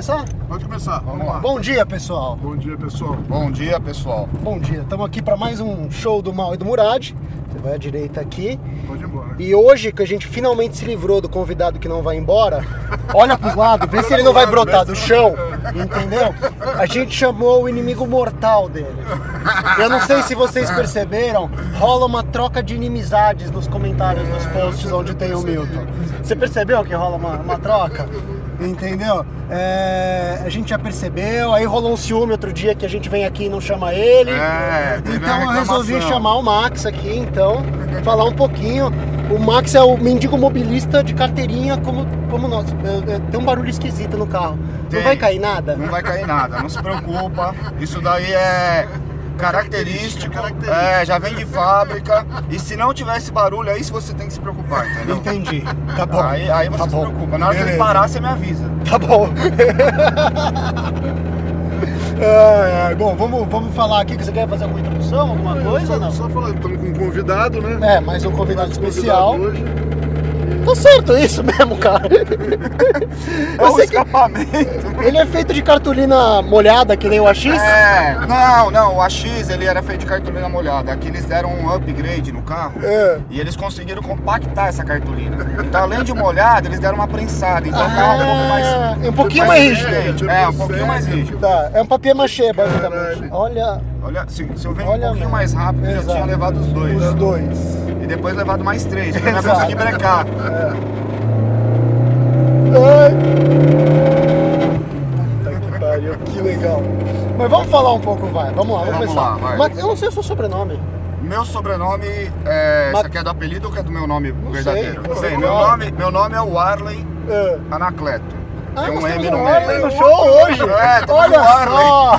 Começar? Pode começar, vamos lá. Bom dia, pessoal. Bom dia, pessoal. Bom dia, pessoal. Bom dia. Estamos aqui para mais um show do Mal e do Murad. Você vai à direita aqui. Pode ir embora. E hoje que a gente finalmente se livrou do convidado que não vai embora, olha pros lados, vê se ele não vai brotar do chão, entendeu? A gente chamou o inimigo mortal dele. Eu não sei se vocês perceberam, rola uma troca de inimizades nos comentários dos posts onde tem o Milton. Você percebeu que rola uma, uma troca? Entendeu? É, a gente já percebeu, aí rolou um ciúme outro dia que a gente vem aqui e não chama ele. É, então eu resolvi chamar o Max aqui, então, falar um pouquinho. O Max é o mendigo mobilista de carteirinha como, como nós. É, é, Tem um barulho esquisito no carro. Não Tem. vai cair nada? Não vai cair nada, não se preocupa. Isso daí é característico, é, já vem de fábrica. E se não tiver esse barulho, aí você tem que se preocupar, entendeu? Entendi. Tá bom. Aí, aí você tá se bom. preocupa. Na hora que ele Beleza. parar, você me avisa. Tá bom. Ai, ai, bom, vamos, vamos falar aqui que você quer fazer alguma introdução, alguma coisa só, ou não? Só falar, estamos com um convidado, né? É, mais um convidado Mais especial. convidado hoje. Tá certo isso mesmo, cara. É que escapamento. ele é feito de cartolina molhada, que nem o AX? É, não, não, o AX ele era feito de cartolina molhada. Aqui eles deram um upgrade no carro É. e eles conseguiram compactar essa cartolina. Então, além de molhada, eles deram uma prensada. Então, o carro é um pouco mais. Ah, é um pouquinho mais rígido. resistente. É, um pouquinho mais rígido. Tá, é um papier machê, basicamente. Caralho. Olha Olha, se, se eu venho Olha um pouquinho mesmo. mais rápido, eu Exato. já tinha levado os dois. os dois. Depois levado mais três, eu não conseguir brecar. Ai. Puta que pariu, que legal. Mas vamos falar um pouco, vai. Vamos lá, vamos, Vamos começar. lá, vai. Max, eu não sei o seu sobrenome. Meu sobrenome é. Mas- Você quer do apelido ou quer do meu nome Não verdadeiro? sei, Bem, meu nome, meu nome é Warley É. Anacleto. Ah, Tem um M no meio. no show hoje. É, temos Olha só.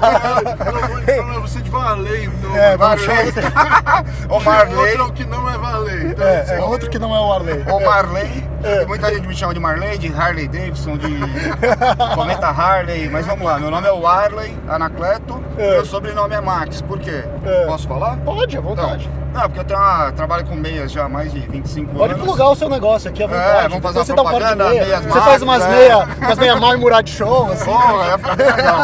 Então, você de Varley, então. É, Marley. chamar O Marley. Outro que não é Varley. Então, É, é outro que não é o Arley. O Marley, É. muita gente me chama de Marley, de Harley Davidson, de Cometa Harley, mas vamos lá, meu nome é Warley Anacleto, É. meu sobrenome é Max, por quê? É. Posso falar? Pode, à Então, vontade. não, porque eu tenho uma, trabalho com meias já há mais de 25 Pode anos. plugar o seu negócio aqui à vontade. É, vamos fazer você uma um de propaganda, meia. meias Você faz umas é. umas meia marmurada de show, assim. Pô, é legal.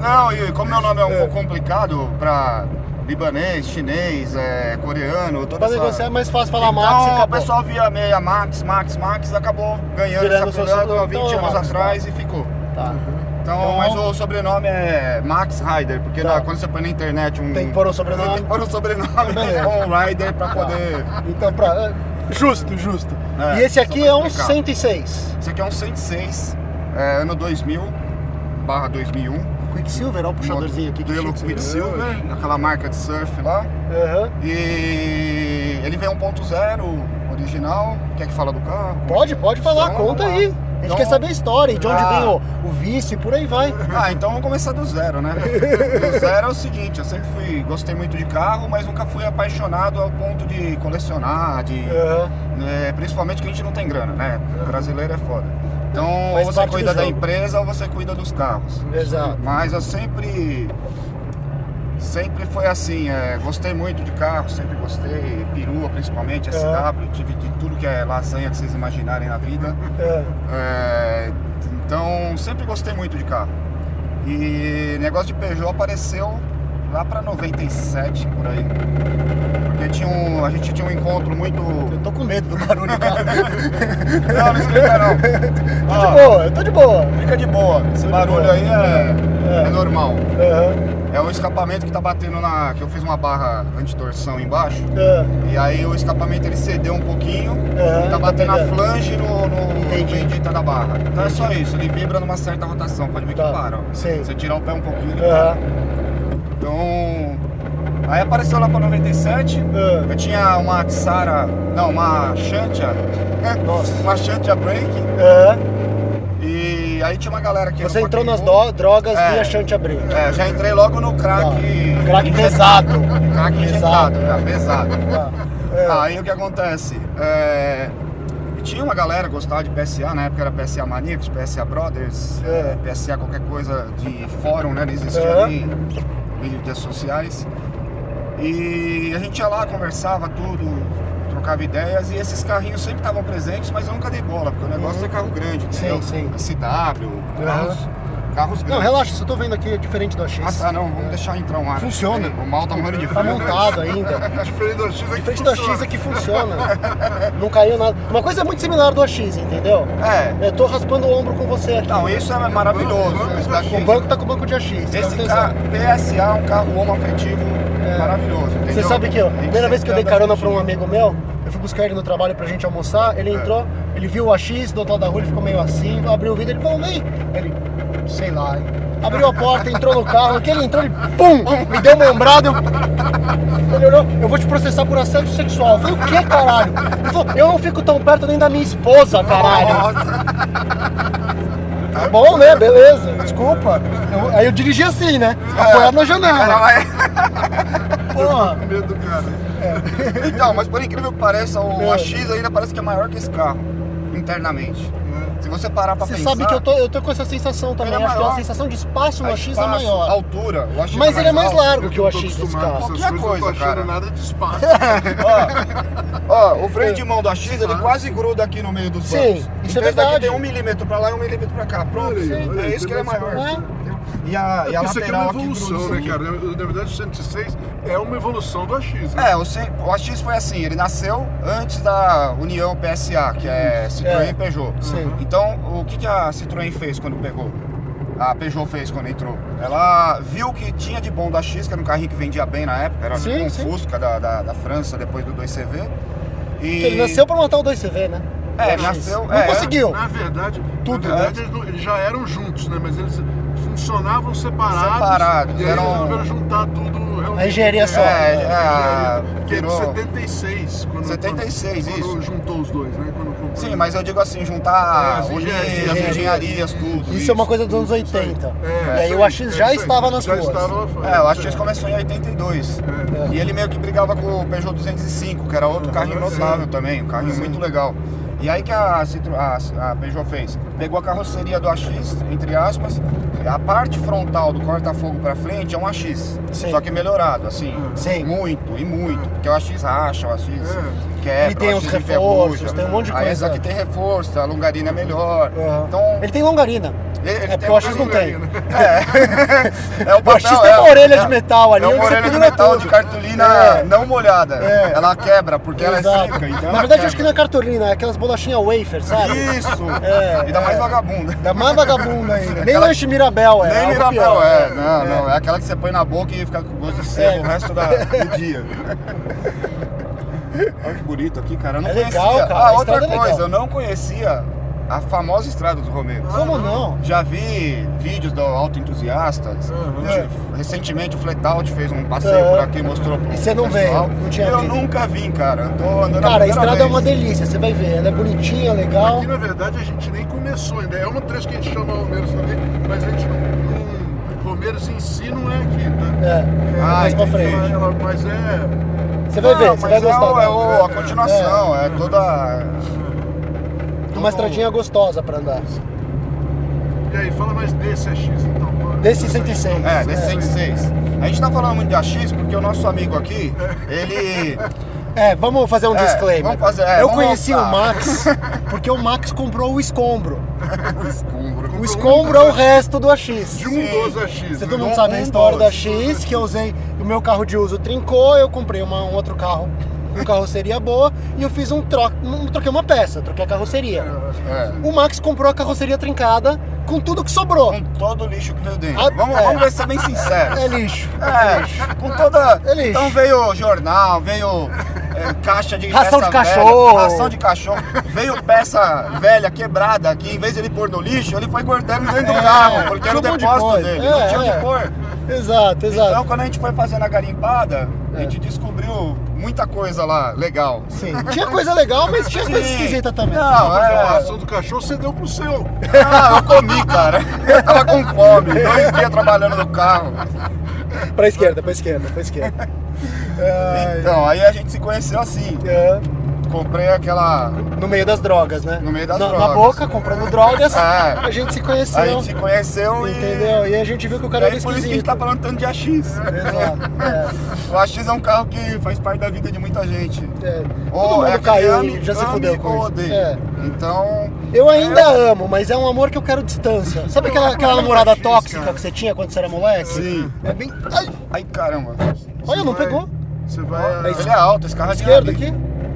Não, e como meu nome é um pouco complicado pra libanês, chinês, é, coreano, toda Pra essa... negociar é mais fácil falar então, Max e o pessoal via meia Max, Max, Max, acabou ganhando Tirando essa pegada há sobrenome. 20 Então, anos Max, atrás e ficou. Tá. Então, Então- mas o sobrenome é Max Ryder, porque Tá. na- quando você põe na internet um. Tem que pôr o sobrenome. Tem que pôr o sobrenome com o Ryder pra poder. Então, pra... é, Justo, justo. É, e esse aqui é um explicar. 106. Esse aqui é um 106, é, ano 2000, barra 2001. Quicksilver, olha o puxadorzinho aqui. que Modelo chique. Quicksilver, aquela marca de surf lá. Aham. E ele vem 1.0 original. Quer que fala do carro? Pode, pode falar, Então, conta aí. A gente Então- quer saber a história, de onde Ah. vem o, o vício e por aí vai. Ah, então vamos começar do zero, né? Do zero é o seguinte, eu sempre fui, gostei muito de carro, mas nunca fui apaixonado ao ponto de colecionar, de. Aham. né, principalmente que a gente não tem grana, né? O brasileiro é foda. Então, Faz ou você cuida da empresa ou você cuida dos carros. Exato. Mas eu sempre. Sempre foi assim, é, gostei muito de carro, sempre gostei, perua principalmente, SW, tive de tudo que é lasanha que vocês imaginarem na vida. É. É, então, sempre gostei muito de carro. E negócio de Peugeot apareceu lá pra 97, por aí. Porque tinha um, a gente tinha um encontro muito... Eu tô com medo do barulho, cara. Não, não explica não. tô de boa, eu tô de boa. Fica de boa, esse barulho boa. aí é, É. é normal. Aham. É o escapamento que tá batendo na... que eu fiz uma barra antitorção embaixo. É. E aí o escapamento ele cedeu um pouquinho e tá tá batendo a flange no, no bendita da barra. Então é só isso, ele vibra numa certa rotação, pode ver Tá, que para. ó. sim. Você tirar o pé um pouquinho, ele Aham. Então, Aí apareceu lá pra 97, Ah. eu tinha uma Xara, não, uma Shantia, Nossa. uma Shantia Break, É. e aí tinha uma galera que Você entrou nas do- drogas É. via Shantia Break. É, já entrei logo no crack. Tá. Crack pesado. Crack Pesado. já, pesado. Tá. É. Aí o que acontece? É, tinha uma galera que gostava de PSA, na época era PSA Maníacos, PSA Brothers, É. é, PSA qualquer coisa de fórum, né? Não existia É. mídias sociais. E a gente ia lá, conversava tudo, trocava ideias e esses carrinhos sempre estavam presentes, mas eu nunca dei bola, porque o negócio é carro grande, entendeu? Uhum. sim. SW, carros, carros grandes. Não, relaxa, isso eu tô vendo aqui é diferente do AX. Ah tá, não, vamos deixar entrar um ar. Funciona. O mal tá morrendo de Tá frio. montado ainda. Diferente do X é que Diferente do funciona. AX é que funciona. Não caiu nada. Uma coisa muito similar do AX, entendeu? É, Eu tô raspando o ombro com você aqui. Não, isso é maravilhoso. Esse daqui- O banco tá com o banco de AX. esse carro, PSA é um carro homo afetivo maravilhoso. Você entendeu? sabe que A primeira vez que eu dei carona pra um amigo meu, eu fui buscar ele no trabalho pra gente almoçar, ele entrou, ele viu o AX do outro lado da rua, ele ficou meio assim, abriu o vidro, ele falou, nem. Ele, sei lá, hein? Abriu a porta, entrou no carro, que ele entrou, ele pum! Me deu uma ombrada, eu. Ele olhou, eu vou te processar por assédio sexual. Eu falei, o que, caralho? Ele falou, eu não fico tão perto nem da minha esposa, caralho. Tá bom, né? Beleza, desculpa. Eu- aí eu dirigi assim, né? Apoiado na janela. Porra. Medo, cara. Então, mas por incrível que pareça, o É. AX ainda parece que é maior que esse carro, internamente. Se você parar pra Você pensar... sabe que eu tô, eu tô com essa sensação também. É Acho que a maior. sensação de espaço no a AX é maior. altura, o AX Mas ele é mais alto. largo que o AX desse carro. Qualquer coisa, não tô achando cara. nada de espaço. Ó, ó, o freio de mão do AX, ele quase gruda aqui no meio dos Sim, bancos. isso é esse daqui verdade. tem um milímetro pra lá e um milímetro pra cá. Pronto, é isso que ele é maior. espaço. E a, e a Isso aqui é lateral uma evolução, né, aqui. cara? Na verdade, o 106 é uma evolução do AX. Né? É, o, C- o AX foi assim, ele nasceu antes da União PSA, que é Citroën É, e Peugeot. sim. Então, o que, que a Citroën fez quando pegou? A Peugeot fez quando entrou? Ela viu que tinha de bom da X, que era um carrinho que vendia bem na época, era Sim, um sim. Fusca da, da, da França, depois do 2CV. E... Ele nasceu pra matar o 2CV, né? É, nasceu- Não é, conseguiu. Na verdade, Tudo, na verdade né? eles, eles já eram juntos, né? Mas eles funcionavam separados. Separados, E aí eram- eles resolveram juntar tudo A engenharia só. É, é, Que é de virou- 76. Quando, 76, quando, isso. Quando juntou os dois, né? Quando comprou. Sim, mas eu digo assim, juntar É, as unir engenharias, as é. engenharias, tudo. Isso é uma coisa dos anos 80. É, e aí o AX é já isso aí. estava nas já ruas. Estava lá fora. É, o AX começou em 82. É. E ele meio que brigava com o Peugeot 205, que era outro carrinho notável também, um carrinho muito legal. E aí que a, Citro- a, a Peugeot fez? Pegou a carroceria do AX, entre aspas, a parte frontal do corta-fogo pra frente é um AX, Sim. só que melhorado, assim, Sim. muito e muito, porque o AX racha, o AX É. quebra, Ele tem os AX reforços, tem um monte de esse coisa. aqui tem reforço, a longarina é melhor, É. então... Ele tem longarina. ele- ele É porque o AX não tem. É, é o O AX tem uma é- orelha é- de metal ali, É uma orelha de metal tudo. de cartolina É. não molhada. É. Ela quebra porque ela é Exato. seca. Então Na verdade, acho que não é cartolina, é aquelas bolachinhas wafer, sabe? Isso! É, e dá é. mais vagabunda. Da mais vagabunda ainda. Nem Aquela- lanche Mirabel é. Nem Mirabel, é. Não, não. É aquela que você põe na boca e fica com gosto de sebo É. o resto da- do dia. Olha que bonito aqui, cara. Eu não É conhecia. legal, cara, Ah, a outra é coisa, legal. eu não conhecia a famosa estrada dos Romeiros. Como não? Já vi vídeos do Auto Entusiastas. Uhum. Recentemente o Fletout fez um passeio É. por aqui, mostrou pro E você não pessoal. veio? Não tinha Eu vindo? nunca vim, cara. Eu tô andando Cara, a estrada é vez. uma delícia, você vai ver. Ela é bonitinha, legal. Aqui, na verdade, a gente nem começou ainda. É um trecho que a gente chama Romeiros também, mas a gente não. Romeiros em si não é aqui, tá? É, Ah, mais pra frente. Ela- mas é. Você vai ver, Não, você vai gostar. É, o- é dela. o- a continuação, é, toda. Uma estradinha gostosa pra andar. E aí, fala mais desse AX então. Desse 106. É, desse 106. A gente tá falando muito de AX porque o nosso amigo aqui, ele. É, vamos fazer um É, disclaimer. vamos fazer- é, Eu conheci o. Max porque o Max comprou o escombro. o escombro. O escombro é o resto do AX. De um dos AX. Todo né? mundo sabe a história do. AX, que eu usei, o meu carro de uso trincou, eu comprei uma- um outro carro com carroceria boa e eu fiz um troco, um, troquei uma peça, troquei a carroceria. É. O Max comprou a carroceria trincada com tudo que sobrou. Com todo o lixo que veio dentro. Ah, vamos, é. vamos ser bem sincero. É lixo. É, com toda. É lixo. Então veio jornal, veio é, caixa de Ração de cachorro. velha, ração de cachorro. Veio peça velha, quebrada, que em vez de ele pôr no lixo, ele foi guardando dentro do É, carro, porque era o tinha um de depósito coisa. dele, É, não tinha é. onde pôr. Exato, exato. Então, quando a gente foi fazendo a garimpada, a É. gente descobriu muita coisa lá, legal. Sim. Tinha coisa legal, mas tinha coisa Sim. esquisita também. Não, Mas a é. ração do cachorro você deu pro seu. Ah, eu comi, cara. Eu tava com fome. Dois dias trabalhando no carro. Pra esquerda, pra esquerda, pra esquerda. Ai, Então, aí a gente se conheceu assim. é. Comprei aquela. No meio das drogas, né? No meio das na, Na drogas. boca, comprando drogas, É. a gente se conheceu. A gente se conheceu e. Entendeu? E a gente viu que o cara era aí, por isso que a gente esquisito. tá falando tanto de AX. Exato. É, O AX é um carro que faz parte da vida de muita gente. é. Ou mundo é caiu ame- já se fudeu com isso. É. Então. Eu ainda amo, mas é um amor que eu quero distância. Sabe aquela, aquela namorada X, tóxica cara. que você tinha quando você era moleque? Sim. É bem. Ai, Ai caramba. olha, não pegou? Você vai. Ele é alto, esse carro é Esquerda rally. aqui?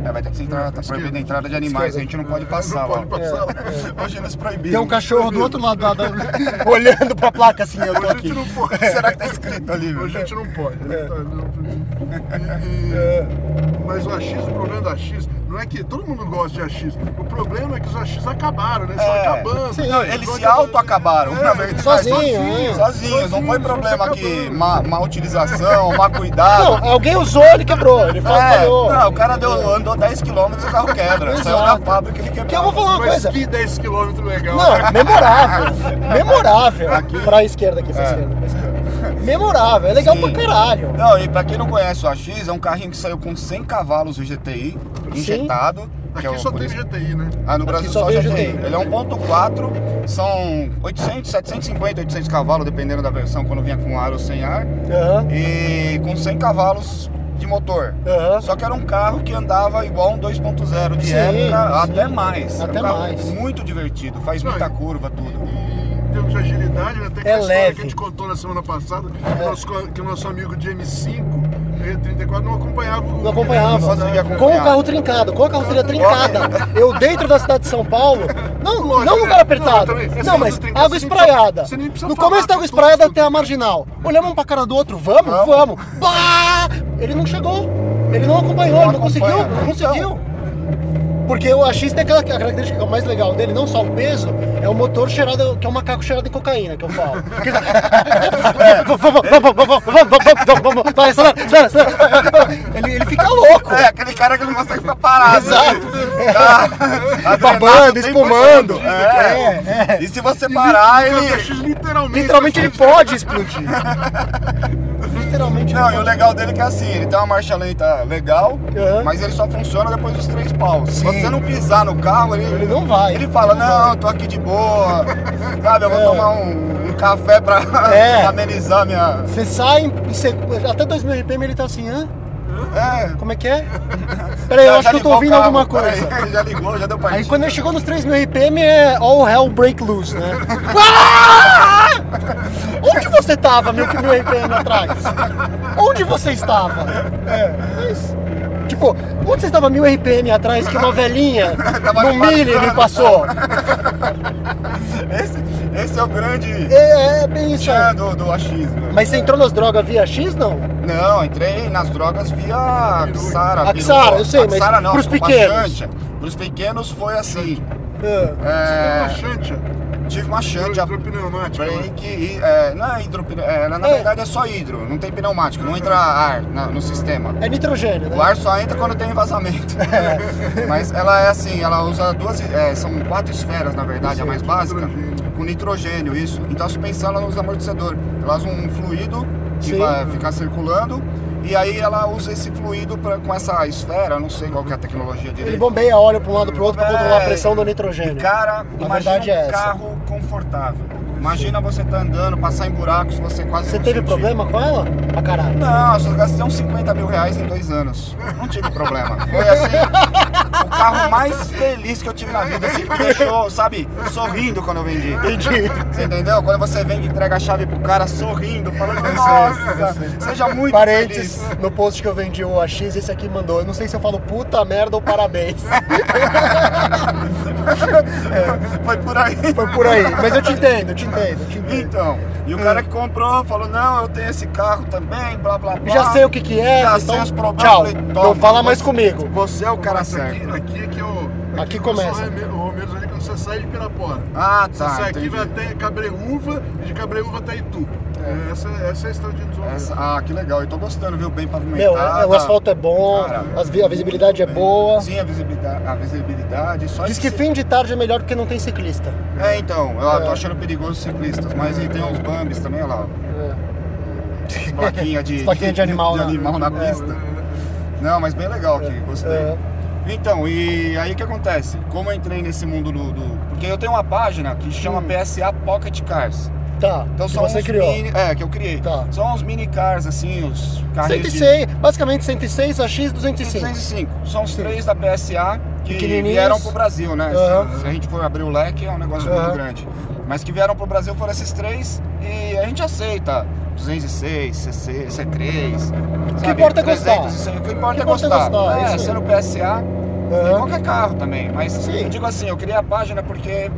É, vai ter que entrar, tá proibida a entrada de animais, a gente não pode passar Não lá. pode passar lá. Hoje eles proibiram. Tem um cachorro do outro lado, da- da- olhando pra placa assim, eu tô Hoje aqui. não pode. Será que tá escrito ali? Hoje a gente não pode. É. Tá, e- e- Mas o AX, o problema do AX, não é que todo mundo gosta de AX. O problema é que os AX acabaram, né? Estão É. acabando. Sim, Não, eles Estão se auto-acabaram, É, na verdade. Sozinho, né? Sozinhos, não foi Sozinhos, problema que má, má utilização, má cuidado. Não, alguém usou, ele quebrou. Ele falou, É, não, o cara deu, andou 10 km e o carro quebra. Saiu da fábrica ele quebrou. Que eu vou falar uma Mas coisa. que 10 km legal. Não, memorável. Memorável. Pra esquerda aqui, pra esquerda, pra esquerda. Memorável, é legal Sim. pra caralho. Não, e pra quem não conhece o AX, é um carrinho que saiu com 100 cavalos de GTI, injetado. que é Aqui o- só tem isso- GTI, né? Ah, no Brasil só só, GTI. GTI. Ele é 1.4, são 800, 750, 800 cavalos, dependendo da versão, quando vinha com ar ou sem ar. Aham, E com 100 cavalos de motor. aham. Só que era um carro que andava igual um 2.0 de Sim, época, sim. até mais. Era Até um carro mais. Muito divertido, faz Não, muita curva, tudo. E em termos de agilidade, né? Tem aquela É história leve. que a gente contou na semana passada, que, o nosso, que o nosso amigo de M5, E34, não acompanhava o. Não acompanhava. Não acompanhar. Com o carro trincado, com a carroceria trincada. Eu dentro da cidade de São Paulo, não, Lógico, não né? lugar apertado. Não, também. Não, mas água espraiada. precisa No começo da água espraiada que- até a marginal. Olhamos um pra cara do outro, vamos, Vamos. vamos. Bah! Ele não chegou. Ele não acompanhou, ele não conseguiu. Não conseguiu. Porque o AX tem aquela característica mais legal dele, não só o peso, é o motor cheirado, que é um macaco cheirado em cocaína, que eu falo. Vai, acelera, acelera, acelera. Ele, ele fica louco. É, aquele cara que não consegue ficar parado. Exato. Tá, Babando, 100%. espumando. É. É, é. E se você parar, O ele... Literalmente. Literalmente ele pode explodir. Literalmente Não, e o legal dele é que é assim, ele tem uma marcha lenta legal, Aham. mas ele só funciona depois dos três paus. Se você não pisar no carro, ele, Ele não vai. Ele fala, não, tô aqui de boa, sabe, eu vou É. tomar um, um café pra É. amenizar minha... Você sai seg- até 2000 RPM ele tá assim, hã? É. Como é que é? Peraí, eu Já- acho já que eu tô ouvindo alguma peraí, coisa. Ele já ligou, já deu partida. Aí quando ele chegou nos 3000 RPM é All Hell Break Loose, né? Ah! Onde você tava, meu mil RPM atrás? Onde você estava? É, mas, tipo, onde você estava mil RPM atrás que uma velhinha no milho me passou? Esse, esse é o grande É, é bem isso aí. do, do achismo. Mas você entrou nas drogas via X, não? Não, entrei nas drogas via Xara. A Xara, eu sei, mas Xara não, pros pequenos. Pros pequenos foi assim. É. É, Xantia. Tive uma Xantia Hidropneumática. break e. É, não é hidropneu, é, na É. verdade é só hidro, não tem pneumático, não entra ar na- no sistema. É nitrogênio, O né? ar só entra quando tem vazamento. Mas ela é assim, ela usa duas. é, são quatro esferas, na verdade, a mais básica. nitrogênio. Com nitrogênio, isso. Então a suspensão ela não usa amortecedor. Ela usa um fluido que Sim. vai ficar circulando. E aí ela usa esse fluido pra, com essa esfera, não sei qual que é a tecnologia Ele direito. bombeia óleo para um lado para o outro para controlar a pressão do nitrogênio. E, cara, A imagina verdade é um essa. carro confortável. Imagina você tá andando, passar em buracos, você quase Você não teve sentir. problema com ela? Pra caralho. Não, eu só gastei uns 50 mil reais em dois anos. Não tive problema. Foi assim. O carro mais feliz que eu tive na vida, assim, que deixou, sabe, sorrindo quando eu vendi. Entendi. Você entendeu? Quando você vende e entrega a chave pro cara sorrindo, falando, nossa, seja muito Parênteses, feliz. no post que eu vendi o AX, esse aqui mandou. Eu não sei se eu falo puta merda ou parabéns. Foi por aí. Foi por aí. Mas eu te entendo, eu te entendo, eu te entendo. Então, e o cara que comprou falou, não, eu tenho esse carro também, blá blá blá. Já sei o que que é, Já então sei os problemas. tchau. Falei, Não "Toma, fala mais você- comigo." Você é o cara aqui, certo. Aqui é que eu. Aqui eu começa. o Romeiros ali quando você sai de Pirapora. Ah, Você tá, sai aqui vai até Cabreúva e de Cabreúva até Itu. É, Essa, essa é a estrada de Romeiros. Essa- ah, que legal, eu tô gostando, viu? Bem Meu, pavimentada. é- o asfalto é bom, Cara, as vi- a visibilidade é boa. Sim, a visibilidade, a visibilidade. Só Diz que esse- fim de tarde é melhor porque não tem ciclista. É, então, eu É. tô achando perigoso os ciclistas, mas e tem uns bambis também, olha lá. As plaquinhas de, plaquinhas de animal, de animal na É. pista. Não, mas bem legal aqui, gostei. Então, e aí o que acontece? Como eu entrei nesse mundo do. do- Porque eu tenho uma página que chama Hum. PSA Pocket Cars. Tá, Então que são você criou. Mini, é, que eu criei. Tá. São uns mini cars, assim, os carrinhos. de- 106, basicamente 106 AX 205. 205. São os Sim. três da PSA que vieram pro Brasil, né? Aham. Se, a gente for abrir o leque, é um negócio Aham. muito grande. Mas que vieram pro Brasil foram esses três e a gente aceita. 206, CC, C3. O que importa é gostar. 306, O que importa é gostar. é sendo aí. E Aham. qualquer carro também. Mas Sim. eu digo assim, eu criei a página porque é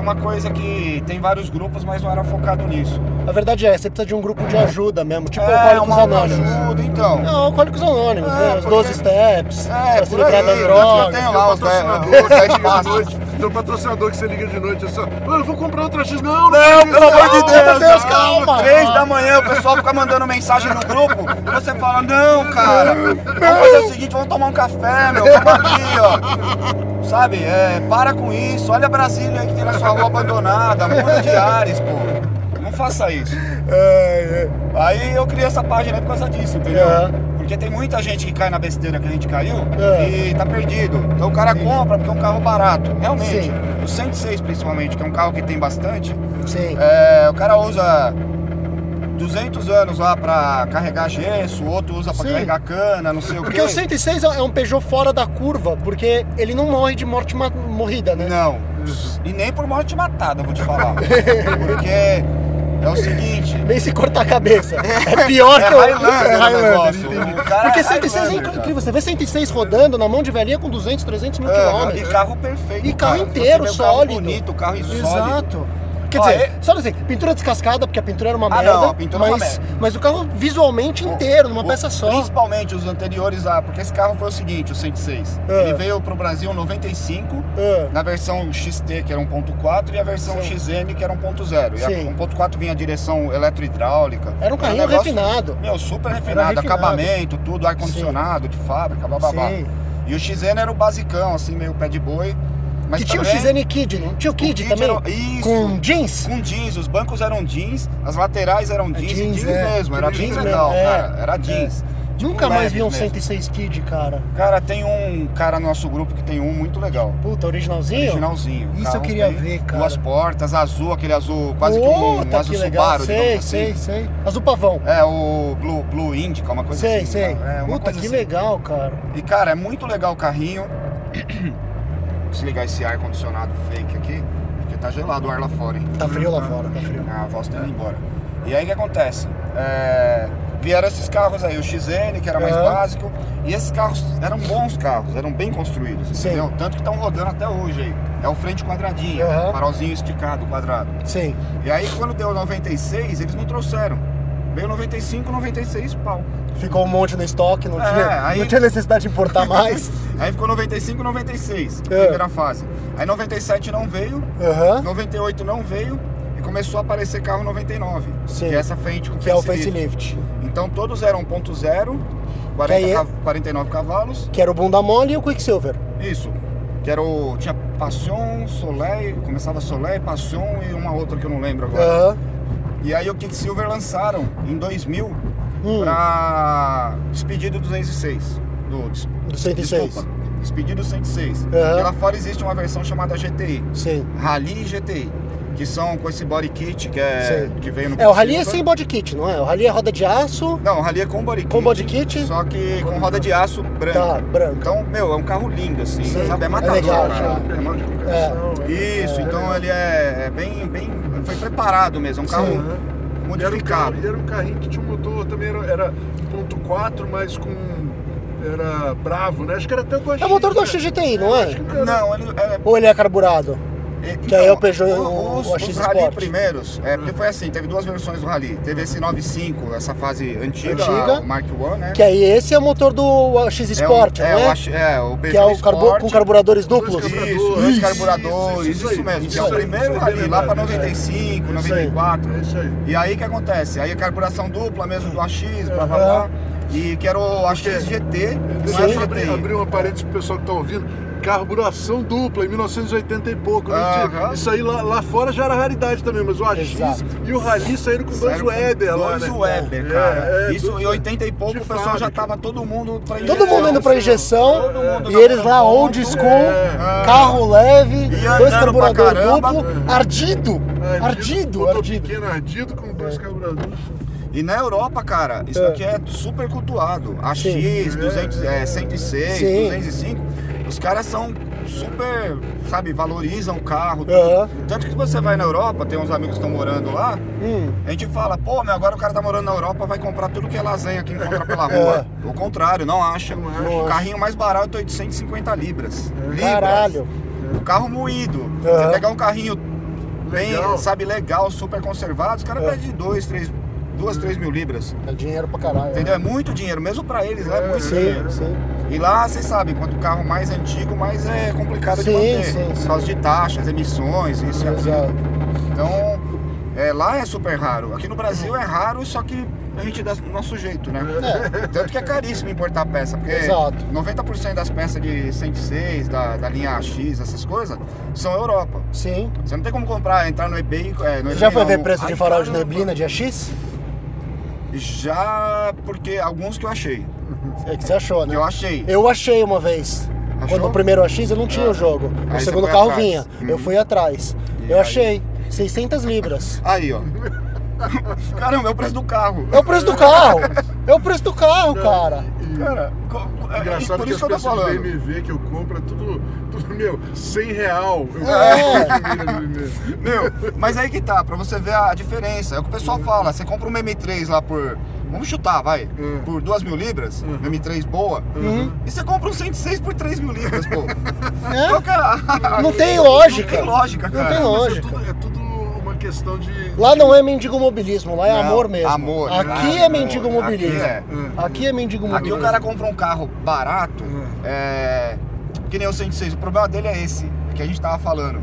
uma coisa que tem vários grupos, mas não era focado nisso. A verdade é, você precisa de um grupo de ajuda mesmo, tipo é, Alcoólicos uma Anônimos. ajuda, então. Não, Alcoólicos Anônimos, É, né? Os porque- 12 steps, É, pra se livrar das eu drogas. tenho lá os Tem um patrocinador que você liga de noite assim, ó, "Ah, eu vou comprar outra X. Não, Não, pelo amor de Deus, Meu Deus, calma. Três da manhã o pessoal fica mandando mensagem no grupo e você fala, não, cara, vamos fazer o seguinte, vamos tomar um café, meu, vamos aqui, ó. Sabe, é, para com isso, olha a Brasília aí que tem na sua rua abandonada, muda de ares, pô. Não faça isso. É, Aí eu criei essa página por causa disso, entendeu? É. Porque tem muita gente que cai na besteira que a gente caiu É. e tá perdido. Então o cara compra porque é um carro barato. Realmente. Sim. O 106 principalmente, que é um carro que tem bastante, é, sim. é, o cara usa 200 anos lá pra carregar gesso, o outro usa pra Sim. carregar cana, não sei o Porque quê. o 106 é um Peugeot fora da curva, porque ele não morre de morte morrida, né? Não. E nem por morte matada, vou te falar. Porque é o seguinte. Nem se cortar a cabeça. É pior É que o Highlander o Highlander. O cara Porque é 106 é incrível. Você vê 106 rodando na mão de velhinha com 200, 300 mil Ah, quilômetros. e carro perfeito. E carro cara. inteiro, Você vê o carro sólido. bonito, o carro sólido. Quer Ó, dizer, só assim, pintura descascada, porque a pintura era uma Ah, merda. não, a pintura é uma mas, merda. mas o carro visualmente inteiro, numa O- peça só. Principalmente os anteriores a. Porque esse carro foi o seguinte, o 106. É. Ele veio pro Brasil em 95, É. na versão XT, que era 1.4, e a versão Sim. XM, que era 1.0. E a Sim. 1.4 vinha a direção eletrohidráulica. Era um carrinho negócio- refinado. Meu, super refinado, refinado. acabamento, tudo, ar-condicionado de fábrica, bababá. Sim. E o XN era o basicão, assim, meio pé de boi. Mas que tinha o também- XN Kid, não tinha o Kid, Kid também? era- isso. Com jeans? Com jeans, os bancos eram jeans, as laterais eram jeans, jeans, jeans, é. mesmo, era Jeans mesmo, legal, é. cara, era jeans. Tipo, Nunca mais vi um mesmo. 106 Kid, cara. Cara, tem um cara no nosso grupo que tem um muito legal. Puta, originalzinho? Originalzinho. O Isso carro eu queria tem ver, cara. Duas portas, azul, aquele azul, quase que um, um Puta, azul que legal. Subaru, sei, digamos sei, assim. sei. Azul pavão. É, o Blue, Blue Indica, uma coisa sei, assim. sei. É, uma Puta, coisa que assim. legal, cara. E cara, é muito legal o carrinho. Desligar esse ar condicionado fake aqui, porque tá gelado o ar lá fora, hein? Tá frio lá fora, tá frio. A voz tá indo embora. E aí o que acontece? É, vieram esses carros aí, o XN, que era mais básico, e esses carros eram bons carros, eram bem construídos, Sim. entendeu? Tanto que estão rodando até hoje aí. É o frente quadradinho, Aham. farolzinho esticado, quadrado. Sim. E aí quando deu 96, eles não trouxeram. Veio 95, 96, pau. Ficou um monte no estoque, não, É, tinha, aí- não tinha necessidade de importar mais. Aí ficou 95, 96, É. primeira fase. Aí 97 não veio, Aham. 98 não veio e começou a aparecer carro 99, Sim. que é essa frente com Que é o facelift. Então todos eram 1.0, 40 Que aí é- cav- 49 cavalos. Que era o bunda mole e o Quicksilver. Isso. Que era o. Tinha Passion, Soleil, começava Soleil, Passion e uma outra que eu não lembro agora. Aham. E aí o Quicksilver lançaram em 2000 Hum. pra Despedido 206. Do, des- Do 106. Desculpa, Despedido 106. Aham. Porque lá fora existe uma versão chamada GTI. Sim. Rally GTI. que são com esse body kit que, é, Sim. que veio no É, o Rally é sem body kit, não é? O Rally é roda de aço, Não, o Rally é com body kit. Com body kit? Só que com roda de aço branca. Tá, branca. Então, meu, é um carro lindo, assim, Sim, sabe? É é matador, legal, cara. já. Pernil de conversão. é. Isso, então ele é, é bem, bem. Foi preparado mesmo, é um carro Sim. E era, um modificado. carro, era um carrinho que tinha um motor também, era, era 1.4, mas com. Era bravo, né? Acho que era até do AX. É o motor do né? XGTI, não é? Não, ele é. Ou ele é carburado? É- Que aí é o Peugeot, o- os, o os AX Rally Sport. primeiros, é, porque foi assim, teve duas versões do Rally. Teve esse 95, essa fase antiga, Antiga. o Mark I, né? Que aí esse é o motor do X É o- Sport, é, o é? O Que é o Peugeot carbu- Sport. com carburadores duplos. Dois Isso, dois Isso, carburadores, isso isso, aí, mesmo. isso que é o aí. primeiro Isso Rally, lá pra verdade, 95, aí. 94. É isso aí. E aí o que acontece? Aí a carburação dupla mesmo do AX, blá blá blá. E que era o AX GT, não Deixa é eu abrir, uma parênteses pro pessoal que tá ouvindo. Carburação dupla, em 1980 e pouco. né? Isso aí lá, lá fora já era raridade também, mas o AX Exato. e o Rally saíram com dois Weber lá, Dois né? Weber, É, cara. é, Isso dois- em 80 e pouco o pessoal já fábrica. tava todo mundo pra Todo mundo indo pra injeção e eles lá old school, É. carro leve, dois carburadores duplo, ardido, ardido, ardido. pequeno, ardido com dois carburadores. E na Europa, cara, isso É. daqui é super cultuado. AX, Sim. 200, é, 106, Sim. 205. Os caras são super, sabe, valorizam o carro. tudo. Aham. Tanto que você vai na Europa, tem uns amigos que estão morando lá, Hum, a gente fala, pô, meu, agora o cara tá morando na Europa, vai comprar tudo que é lasanha que encontra pela rua. O contrário, não acha. Não acha. O carrinho mais barato é 850 libras. Libras. caralho. O carro moído. Aham. Você pegar um carrinho bem, Legal. sabe, legal, super conservado, os caras É. pedem 2, 3, 2, 3 mil libras. É dinheiro pra caralho. Entendeu? É muito dinheiro, mesmo pra eles lá é muito Sim, dinheiro. sim. E lá, vocês sabem, quanto o carro mais antigo, mais é complicado de Sim, manter. sim, por causa de taxas, emissões, isso e aquilo. Então, é, lá é super raro. Aqui no Brasil é raro, só que a gente dá do nosso jeito, né? Tanto que é caríssimo importar peça, porque É. Exato. 90% das peças de 106, da, da linha AX, essas coisas, são Europa. Sim. Você não tem como comprar, entrar no eBay. É, no Você já eBay foi não, ver preço de farol de neblina de AX? Já, porque alguns que eu achei. É que você achou, né? Que eu achei. Eu achei uma vez. Achou? Quando o primeiro AX eu não tinha o jogo. Aí o você segundo carro atrás. vinha. Eu Uhum. fui atrás. E eu aí? achei. 600 libras. Aí, ó. Caramba, é o preço do carro. É o preço do carro! É o preço do carro, cara! Cara, co- co- é, Engraçado por que isso as que eu tô peças de falando. BMW que eu compro é tudo, tudo meu, 100 real. Eu É. Meu, mas aí que tá, pra você ver a diferença. É o que o pessoal fala. Você compra um M3 lá por. Vamos chutar, vai. Hum. Por 2 mil libras, um M3 boa. Uhum. E você compra um 106 por 3 mil libras, pô. É? Que é a- Não tem lógica. Não tem lógica, Não cara. tem Mas é lógica. tudo, é tudo questão de. Lá não é mendigo mobilismo, lá é Não, amor mesmo. amor, Aqui lá é é mendigo amor. mobilismo. Aqui é. Aqui é mendigo Aqui mobilismo. o cara compra um carro barato, é, que nem o 106. O problema dele é esse, que a gente tava falando.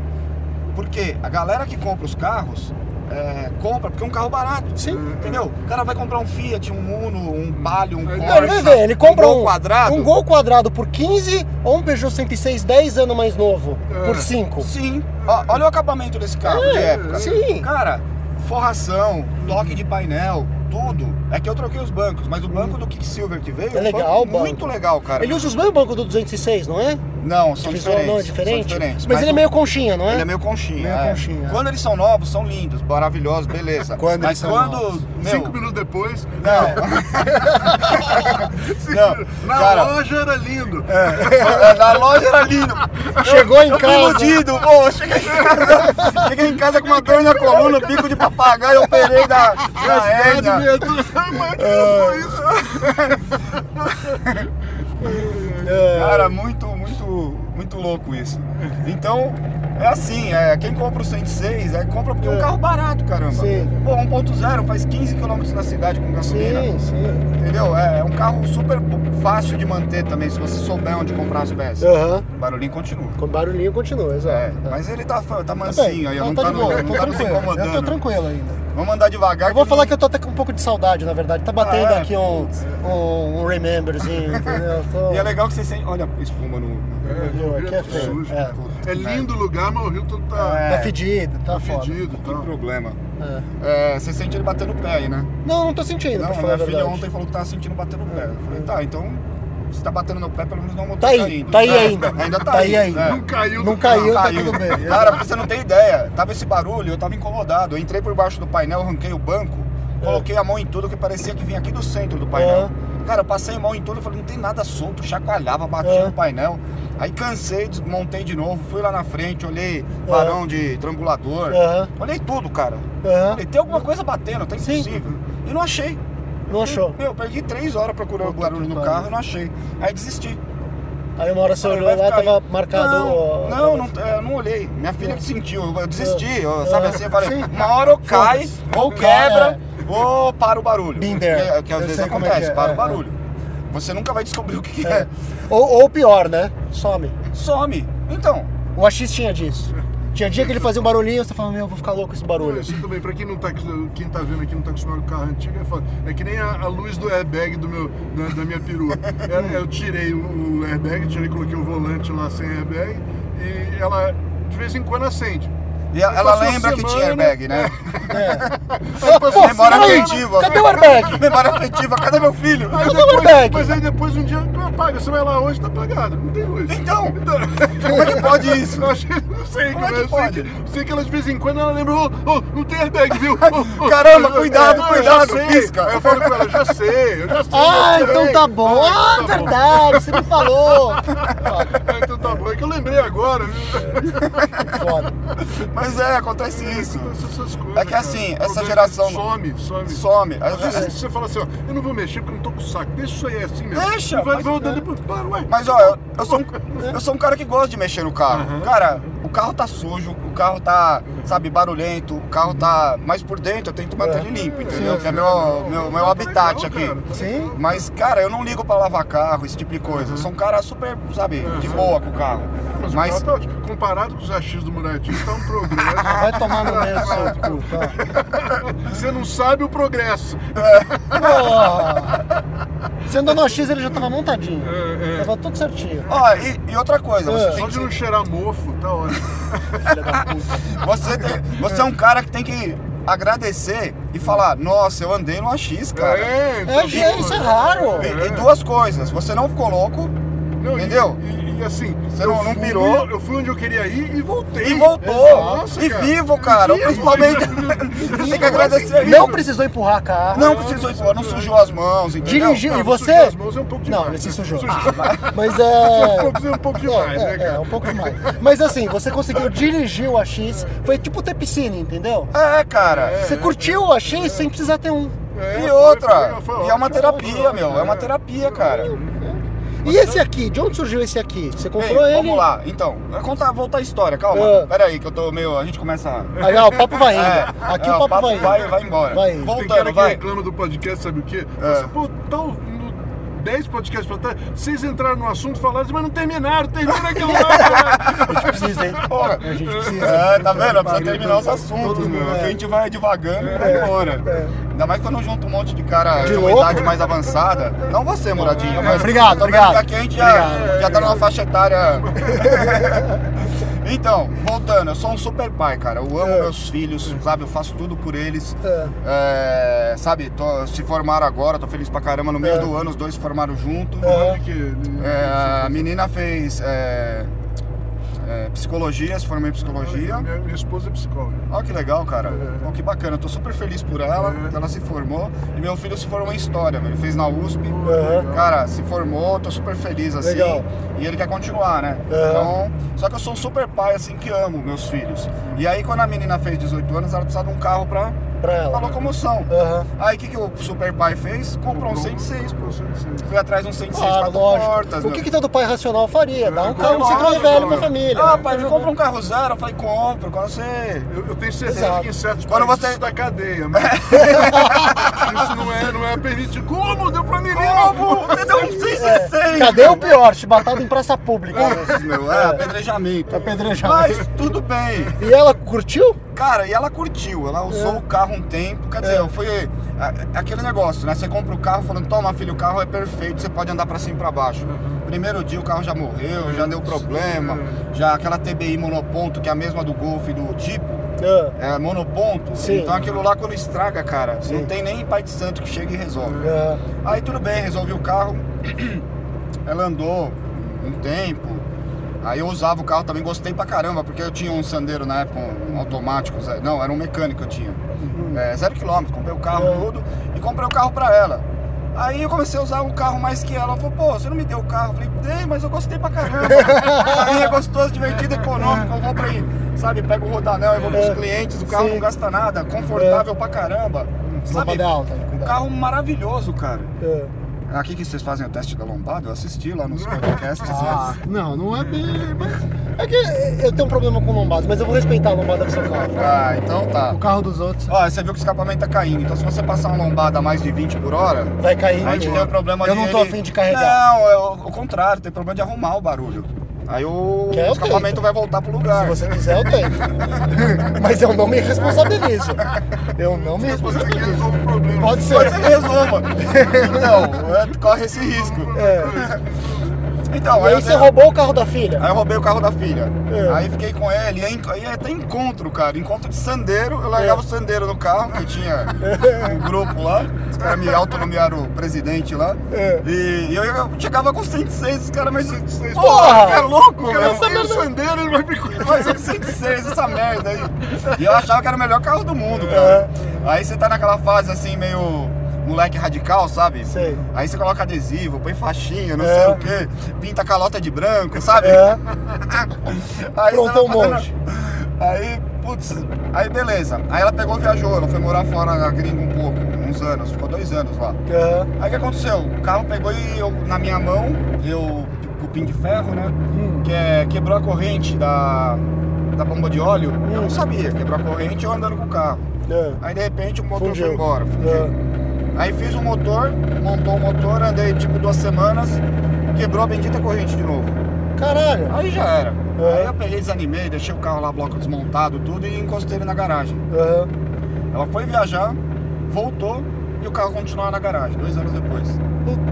Porque a galera que compra os carros, é, compra porque é um carro barato. Sim. Entendeu? O cara vai comprar um Fiat, um Uno, um Palio, um Corsa, ele ver, ele compra um, Gol um, quadrado. um Gol quadrado por 15 ou um Peugeot 106 10 anos mais novo por 5. Sim. Olha o acabamento desse carro de época. sim. Cara, forração, toque de painel, tudo. É que eu troquei os bancos, mas o banco do Quicksilver que veio É legal o banco banco. muito legal, cara. Ele usa os mesmos bancos do 206, não é? Não, são diferentes. não é são diferente? diferentes, Mas, ele é meio conchinha, não é? Ele é meio conchinha. Meio é. conchinha. Quando eles são novos, são lindos, maravilhosos, beleza. Quando Mas eles são quando. novos. Meu, Cinco minutos depois, Não. não. na Cara, loja era lindo. na loja era lindo. Chegou em eu casa. fui iludido. Pô, eu cheguei em casa. cheguei em casa com uma dor na coluna, bico de papagaio, eu operei da, da hérnia. Foi isso? Cara, muito, muito, muito louco isso. Então, é assim, é, quem compra o 106 é, compra porque é um carro barato, caramba. Sim. Pô, 1.0 faz 15 km na cidade com gasolina. Sim, sim. Entendeu? É, é um carro super fácil de manter também, se você souber onde comprar as peças. O barulhinho continua. Com barulhinho continua, exato. É, mas ele tá, tá Tá mansinho bem, aí, tá, não tá tá, tá nos tranquilo. Eu tô incomodando. tranquilo ainda. Vamos andar devagar. Eu vou que falar não- que eu tô até com um pouco de saudade, na verdade. Tá batendo Ah, é? aqui um, um, um rememberzinho, entendeu? Tô- E é legal que você sente. Olha a espuma no. Rio aqui é tudo feio. sujo. É. É lindo o lugar, mas o rio todo tá É. Tá fedido, tá foda. fedido. Que Tá. problema. É. É, você sente ele batendo o pé aí, né? Não, não tô sentindo, Não, minha a filha ontem falou que tava sentindo batendo o pé. Eu falei, tá, então se tá batendo no pé, pelo menos não motor Tá aí, caindo. tá aí É, ainda. Ainda tá, Tá aí ainda. é. Não caiu Não caiu, carro. tá tudo bem. Cara, você não ter ideia, tava esse barulho, eu tava incomodado. Eu entrei por baixo do painel, arranquei o banco, coloquei a mão em tudo que parecia que vinha aqui do centro do painel. Cara, eu passei a mão em tudo e falei, não tem nada solto, chacoalhava, batia É. no painel. Aí cansei, desmontei de novo, fui lá na frente, olhei varão de trambulador, Aham. olhei tudo, cara. Falei, tem alguma coisa batendo, tá Sim. impossível. E não achei. Não achou? Meu, eu perdi três horas procurando o barulho no carro e não achei. Aí desisti. Aí uma hora você olhou lá, tava aí. marcado. Não, ó, não, não, é, eu não olhei. Minha filha que sentiu, eu desisti. eu- sabe Ah, assim, eu falei, sim. uma hora ou cai, ou quebra, ou para o barulho. There. Que, que às Eu vezes é acontece, é, para é, o barulho. Você nunca vai descobrir o que, É. é. Ou, ou pior, né? Some. Some. Então, O AX tinha disso. Tinha dia que ele fazia um barulhinho, você falava, meu, eu vou ficar louco com esse barulho. Isso também, pra quem não tá, quem tá vendo aqui não tá acostumado com carro antigo, é foda. É que nem a, a luz do airbag do meu, da, da minha perua. Eu tirei o, o airbag, tirei, coloquei o volante lá sem airbag e ela de vez em quando acende. E ela, lembra que tinha airbag, né? É. passou Pô, Memória peraí, afetiva. Cadê o airbag? Memória afetiva, cadê meu filho? Aí Cadê o depois, airbag? mas aí depois um dia apaga, você vai lá hoje, tá apagado, não tem luz. Então, como é que pode isso? Eu achei, não sei, Como é cara, que eu pode? sei que, sei que ela de vez em quando ela lembra, ô, ô, não tem airbag, viu? Ô, Caramba, eu- cuidado, eu cuidado, já sei. pisca. Aí eu falo com ela, já sei, eu já sei. Ah, eu sei. então tá bom. Ah, então tá bom. verdade, você me falou. Ah, então tá bom, é que eu lembrei agora. viu? Foda. Mas é, acontece isso. Essas coisas, É que cara. assim, O essa geração- é que Some, some. Some. Às vezes vezes- você fala assim, ó, eu não vou mexer porque eu não tô com saco. Deixa isso aí assim mesmo. Deixa, Vai, mas- vai andando depois. Para, ué. Mas ó, eu, eu sou um, eu sou um cara que gosta de mexer no carro. Cara, o carro tá sujo, o carro tá, sabe, barulhento, o carro tá. Mas por dentro eu tento manter ele limpo, entendeu? Que é meu, meu, meu habitat aqui. cara. Sim. Mas, cara, eu não ligo pra lavar carro, esse tipo de coisa. Eu sou um cara super, sabe, de boa com o carro. Mas, Mas, o carro tá comparado com os AX do Muratinho, tá um progresso. Vai tomar no meio do seu cu, tá? Você não sabe o progresso. Porra. Você andou no X, ele já tava montadinho. É, é. Tava tudo certinho. ó, e, e outra coisa, você É. Só de não cheirar mofo, tá ótimo. Você, tem- você é um cara que tem que agradecer e falar, nossa, eu andei no AX, cara. É, É, é, isso é raro. E, e duas coisas, você não ficou louco Não, Entendeu? E, e assim, Você não- não pirou? Eu fui onde eu queria ir e voltei. e voltou. Nossa, e cara. vivo, cara. Vivo, Principalmente, você tem que agradecer isso. Não precisou empurrar carro. Não precisou expor, não sujou as mãos, entendeu? Dirigiu. Não, E você? as mãos é um pouco Não, demais. ele se sujou. Sujou. Mas é. um pouco demais, é, né, é, cara? é, um pouco demais. Mas assim, você conseguiu dirigir o AX. Foi tipo ter piscina, entendeu? É, cara. Você curtiu o AX sem precisar ter um. É, E foi- outra, foi- foi e é uma terapia, meu. É uma terapia, cara. E esse aqui? De onde surgiu esse aqui? Você Ei, comprou ele? vamos lá. Então, vai contar, voltar a história, calma. Ah. Pera aí, que eu tô meio. A gente começa. Aí, ó, o papo vai indo. É, aqui é, o papo, vai indo. vai, vai embora. Vai indo. Tem Voltando, cara que vai. reclama do podcast, sabe o quê? É. Assim, Pô, no 10 podcasts pra trás, vocês entraram no assunto, falaram, mas não terminaram, termina aquilo lá. cara. A gente precisa, hein? Porra. A gente precisa. É, tá vendo? Precisa terminar os assuntos, meu. é. Que a gente vai devagando e vai embora. Ainda mais quando junta um monte de cara De de uma idade mais avançada. Não você, Muradinho, mas. Obrigado, obrigado. Aqui a gente já, já tá numa faixa etária. Então, voltando, eu sou um super pai, cara. Eu amo É. meus filhos, sabe? Eu faço tudo por eles. É. É, sabe, tô- se formaram agora, tô feliz pra caramba. No meio É. do ano, os dois se formaram junto. Que- É, a menina fez é, é, psicologia, se formou em psicologia. Minha, minha esposa é psicóloga. Olha que legal, cara. Pô, que bacana. Eu tô super feliz por ela, É. ela se formou. E meu filho se formou em História, ele fez na USP. Aham. Cara, se formou, tô super feliz assim. Legal. E ele quer continuar, né? Aham. Então, só que eu sou um super pai, assim, que amo meus filhos. E aí, quando a menina fez 18 anos, ela precisava de um carro pra, Pra pra ela. locomoção. Aham. Aí, o que, que o super pai fez? Comprou um 106, pô. Comprou 106. Fui atrás de um 106, Ah, quatro lógico. portas. o que, que todo pai racional faria? Dar um carro, um Citroën velho pra família. Ah, pai, me compra um carro zero. Eu falei, compro. Quando você Eu, eu tenho certeza Exato. que em certos Quando países você- isso da cadeia, mas isso não é, não é permitido. Como? Deu pra menino? Como? Você deu um 106! Cadê o pior? Chibatado em praça pública. Nossa, meu, é apedrejamento. Apedrejamento. Mas tudo bem. E ela curtiu? Cara, e ela curtiu, ela usou É. o carro um tempo. Quer dizer, É. eu fui. Aquele negócio, né? Você compra o carro falando, toma filho, o carro é perfeito, você pode andar pra cima e pra baixo. Primeiro dia o carro já morreu, já deu problema, já aquela TBI monoponto, que é a mesma do Golf e do tipo, Ah, é monoponto. Sim. Então aquilo lá quando estraga, cara, Sim. não tem nem pai de santo que chega e resolve. ah, Aí tudo bem, resolvi o carro. ela andou um tempo. Aí eu usava o carro também, gostei pra caramba, porque eu tinha um Sandero na época, um automático, não, era um mecânico que eu tinha. É, zero quilômetro, comprei o carro tudo e comprei o carro pra ela. Aí eu comecei a usar um carro mais que ela. Ela falou, pô, você não me deu o carro? Eu falei, dei, mas eu gostei pra caramba. mim é gostoso, divertido, econômico. Eu vou pra aí, sabe, pego o rodanel, eu vou pros É, clientes, o carro sim. não gasta nada, confortável pra caramba. Sabe, alta, um cuidado. carro maravilhoso, cara. É. Aqui que vocês fazem o teste da lombada, eu assisti lá nos podcasts. Ah, não, não é bem. mas- É que eu tenho um problema com lombadas, mas eu vou respeitar a lombada do seu carro. Ah, então tá. O carro dos outros Ó, você viu que o escapamento tá caindo, então se você passar uma lombada a mais de 20 por hora, vai cair. a gente tem o problema Eu de não tô ele- afim de carregar. Não, é o, o contrário, tem problema de arrumar o barulho. Aí o Que é escapamento vai voltar pro lugar. Se você quiser, eu tenho. Mas eu não me responsabilizo. Eu não me responsabilizo. resolve o problema. Pode ser. Pode ser que resolva. Então, é, corre esse risco. É. Então, E aí eu você dei- roubou o carro da filha? Aí eu roubei o carro da filha. É. Aí fiquei com ele, e aí, aí até encontro, cara. Encontro de sandeiro, eu largava É. o sandeiro no carro, que tinha um grupo lá. Os caras me autonomearam o presidente lá. É. E, e eu, eu chegava com 106, os caras, mas. 106, Porra, é louco, cara velho. tem o sandeiro, ele vai me. Mas é 106, essa merda aí. E eu achava que era o melhor carro do mundo, cara. Aí você tá naquela fase assim, meio moleque radical, sabe? Sei. Aí você coloca adesivo, põe faixinha, não É. sei o quê, pinta calota de branco, sabe? É. Aí Pronto, um monte. Aí, putz, aí beleza. Aí ela pegou e viajou, ela foi morar fora na gringa um pouco, uns anos, ficou dois anos lá. É. Aí o que aconteceu? O carro pegou e eu, na minha mão, eu, com o pin de ferro, né? Hum. Que é, quebrou a corrente da, da bomba de óleo. Eu não sabia, quebrou a corrente eu andando com o carro. É. Aí de repente o motor Fundiu. foi embora. fundiu. É. Aí fiz o motor, montou o motor, andei tipo duas semanas, quebrou a bendita corrente de novo. Caralho. Aí já era. É. Aí eu peguei, desanimei, deixei o carro lá, bloco desmontado, tudo, e encostei ele na garagem. É. Ela foi viajar, voltou e o carro continuava na garagem, dois anos depois. Puta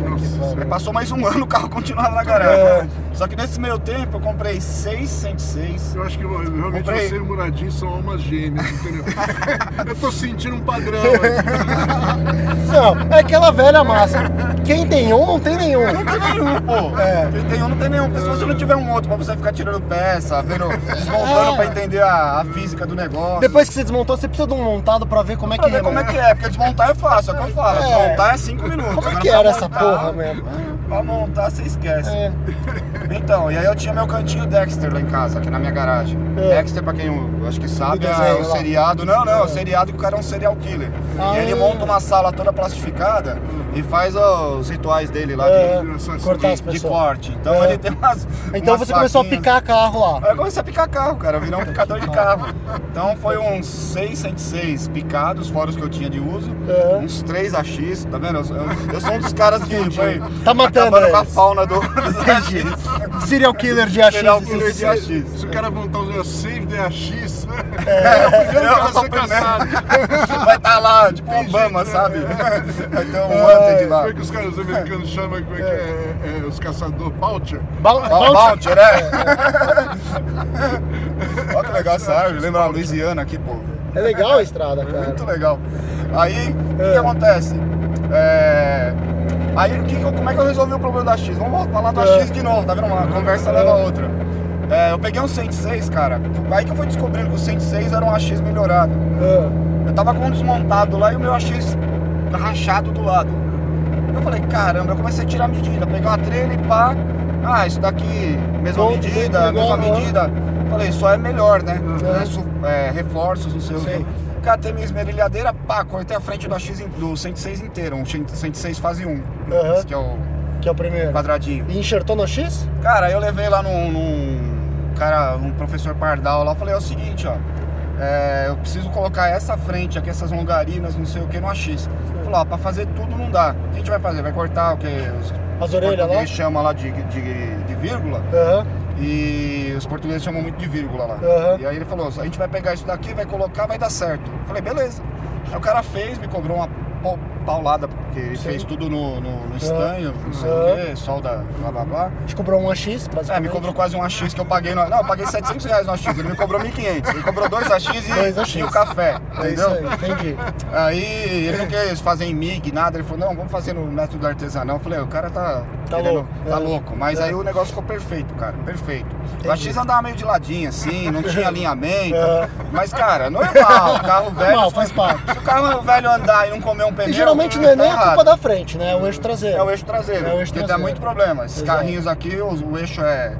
que passou mais um ano, o carro continuava na garagem. É. Só que nesse meio tempo eu comprei seis 106. Eu acho que realmente Comprei. você e o Muradinho são almas gêmeas, entendeu? eu tô sentindo um padrão. Não, é aquela velha máxima. Quem tem um, não tem nenhum. Não tem nenhum, pô. É. Quem tem um não tem nenhum. Porque se você não tiver um outro pra você ficar tirando peça, vendo, desmontando É. pra entender a, a física do negócio. Depois que você desmontou, você precisa de um montado pra ver como é que Pra ver como é que é, porque desmontar é fácil, é o que eu falo. É. Desmontar é 5 minutos. Como é que pra era essa porra mesmo? Pra montar você esquece. É. Então, e aí eu tinha meu cantinho Dexter lá em casa, aqui na minha garagem. É. Dexter, pra quem eu acho que sabe, é o seriado. Não, não, é o seriado que o cara é um serial killer. Ah. E ele monta uma sala toda plastificada e faz os rituais dele lá É, de, cortar de, de corte. Então É. ele tem umas. Então umas você começou a picar carro lá. Aí eu comecei a picar carro, cara, virar um picador de carro. Então foi uns 6, 106 picados, fora os que eu tinha de uso. É. Uns 3 AX, tá vendo? Eu, eu- eu sou um dos caras que foi Tá matando acabando com a fauna do. AX. Serial killer de AX. Serial killer de. AX. Se o cara montar um Save the AX, né? É, o primeiro eu cara a sou ser primeiro. caçado. Vai estar lá, tipo um Obama, sabe? Vai ter um wanted lá. Como é que os caras americanos chamam, como é que é, é, os caçadores? Bounty- Bounty, né? Olha que legal essa árvore, lembra a Louisiana aqui, pô. É legal a estrada, Muito cara. legal. Aí, o que, É. que acontece? É, Aí, que como é que eu resolvi o problema da X? Vamos falar da É. X de novo, tá vendo? Uma conversa leva a outra. É, eu peguei um 106, cara. Aí que eu fui descobrindo que o 106 era um AX melhorado. É. Eu tava com um desmontado lá e o meu AX rachado do lado. Eu falei, caramba, eu comecei a tirar a medida, pegar uma trailer e pá. Ah, isso daqui, mesma Bom, medida, mesma legal, medida. Falei, só é melhor, né? Uhum. É, su- é, reforços, não sei o quê. Catei minha esmerilhadeira, pá, cortei a frente do AX do 106 inteiro, um 106 fase 1. Uhum. Esse que é o Que é o primeiro. quadradinho. E enxertou no X? Cara, eu levei lá num, num cara, um professor Pardal lá, eu falei, é o seguinte, ó. é, eu preciso colocar essa frente aqui, essas longarinas, não sei o que, no AX. Falou, ó, pra fazer tudo não dá. O que a gente vai fazer? Vai cortar o que? Os As orelhas lá? chamam lá de, de, de vírgula. E os portugueses chamam muito de vírgula lá. E aí ele falou, a gente vai pegar isso daqui, vai colocar, vai dar certo. Eu falei, beleza. Aí o cara fez, me cobrou uma paulada, porque ele Sim. fez tudo no, no, no estanho, não sei o quê, solda, blá blá blá. A gente cobrou um AX, basicamente. É, me cobrou quase um AX que eu paguei. No... Não, eu paguei 700 reais no AX, ele me cobrou 1.500. Ele cobrou dois AX e, Dois AX. e o café, É isso entendeu? aí, entendi. Aí ele não quis fazer em MIG, nada. Ele falou, não, vamos fazer no método artesanal. Eu falei, o cara tá, Tá querendo- louco, Tá é. louco. Mas É. aí o negócio ficou perfeito, cara. Perfeito. O Entendi. AX andava meio de ladinho, assim, não tinha alinhamento. É. Mas, cara, normal, carro velho. Normal, faz parte. Se o carro velho andar e não comer um pneu. Geralmente não é tá nem a errado. culpa da frente, né? É o eixo traseiro. É o eixo traseiro. É o eixo porque dá traseiro. muito problema. Esses Exato. carrinhos aqui, os- o, eixo é.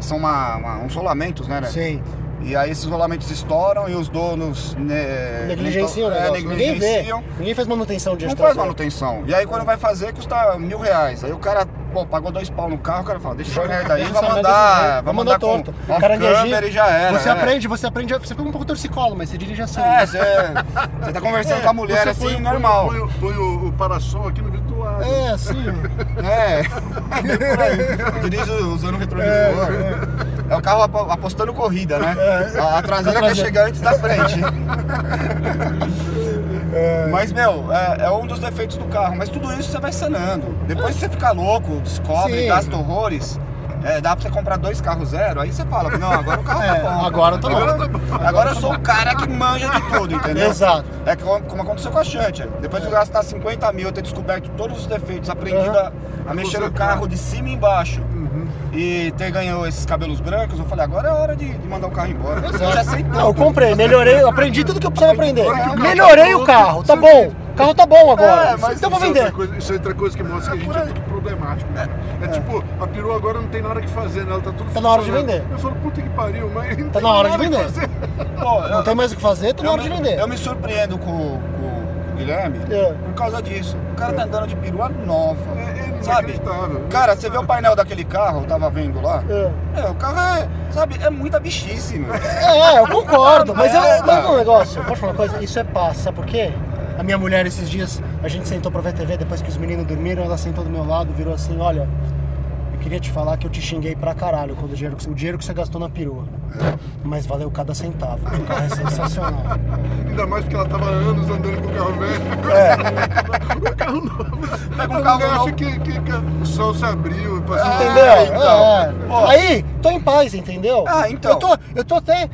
São uma, uma- uns rolamentos, né, né? Sim. E aí esses rolamentos estouram e os donos. Né, Negligenciam é, negócio. Ninguém vê. negligenciam. Ninguém faz manutenção de Não faz traseiro. manutenção. E aí quando vai fazer, custa mil reais. Aí o cara, pô, pagou dois pau no carro, o cara fala, deixa essa merda aí, vai mandar. Vai mandar com torto. off Caranguejinho. câmera e já era. Você é. aprende, você aprende, você fica um pouco torcicolo, mas você dirige assim. É, você, você tá conversando com a mulher assim, põe- normal. Põe, põe, põe o, o parasol aqui no lado. É, assim. É, aí. Dirige usando o retrovisor. É, o carro apo- apostando corrida, né? A, a traseira quer chegar antes da frente. Mas, meu, é, é um dos defeitos do carro. Mas tudo isso você vai sanando. Depois que você fica louco, descobre, Sim. gasta horrores. é, dá pra você comprar dois carros zero, aí você fala, não, agora o carro É, tá bom. agora tá bom. Agora, agora eu sou o cara que manja de tudo, entendeu? Exato. É como, como aconteceu com a Xante. Depois de gastar 50 mil, eu ter descoberto todos os defeitos, aprendido a, a mexer no carro de cima e embaixo. E ter ganhou esses cabelos brancos, eu falei, agora é hora de, de mandar o carro embora. Eu já tudo. Não, eu comprei, melhorei, eu aprendi tudo que eu precisava aprender. Melhorei o carro, tá bom. O carro tá bom agora. É, mas então eu vou é vender. coisa- isso é outra coisa que mostra que a gente é tudo problemático. né? É, tipo, a perua agora não tem nada que fazer, né? Ela tá tudo Tá na hora de vender. Eu falo, puta que pariu, mas. não Tá na hora de vender. Pô, eu- Não tem mais o que fazer, tá na hora de me- vender. Eu me surpreendo com, com o Guilherme É. por causa disso. O cara tá andando de perua nova. É, é sabe? Cara, você vê o painel daquele carro, eu tava vendo lá. É. É, o carro é, sabe, é muita bichice, meu. É, eu concordo, mas eu, Merda. mas um negócio, pode falar uma coisa? Isso é paz, sabe por quê? A minha mulher esses dias, a gente sentou pra ver TV depois que os meninos dormiram, ela sentou do meu lado, virou assim, olha, eu queria te falar que eu te xinguei pra caralho quando o dinheiro, que- o dinheiro que você gastou na perua. Mas valeu cada centavo. O carro é sensacional. Ainda mais porque ela tava anos andando com o carro velho. É, o carro novo. Pega um A carro novo. que, que- que o sol se abriu e passou. entendeu? É, então. É. Pô. Aí, tô em paz, entendeu? Ah, então. Eu tô, eu tô até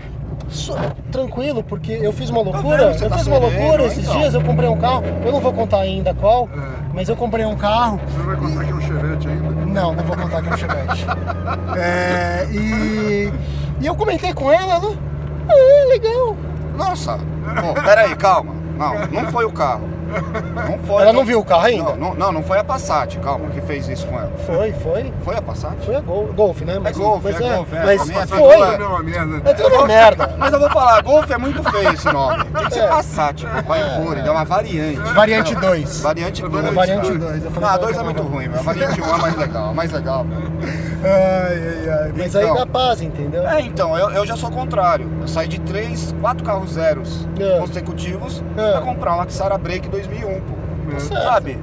so- tranquilo, porque eu fiz uma loucura. vendo, você eu tá fiz uma loucura esses então. dias, eu comprei um carro, eu não vou contar ainda qual, É. mas eu comprei um carro. Você não vai contar que é um chevette ainda? Não, não vou contar que é um chevette. É, e, e eu comentei com ela, ela. Ah, legal. Nossa, pô, peraí, calma. Não, não foi o carro. Não foi. Ela não viu o carro ainda? Não, não, não, não foi a Passat, calma, que fez isso com ela. Foi, foi. Foi a Passat? Foi a Gol, Golf, né? Mas, Golf, mas é Golf, é, Mas é foi. tudo, É a mesma merda. É tudo uma merda. Mas eu vou falar, Golf é muito feio esse nome. Tem que ser É. Passat, vai pôr, ele é uma variante. Variante 2. Variante 2. Variante dois, eu falei Ah, que 2 é muito uma- ruim, meu. A variante 1 é mais legal, mais legal. Ai, ai, ai. Mas aí Então. dá paz, entendeu? É, então, eu, eu já sou o contrário. Eu saí de 3, 4 carros zeros É. consecutivos É. pra comprar uma Xara Break 2001, pô. Tá. Sabe?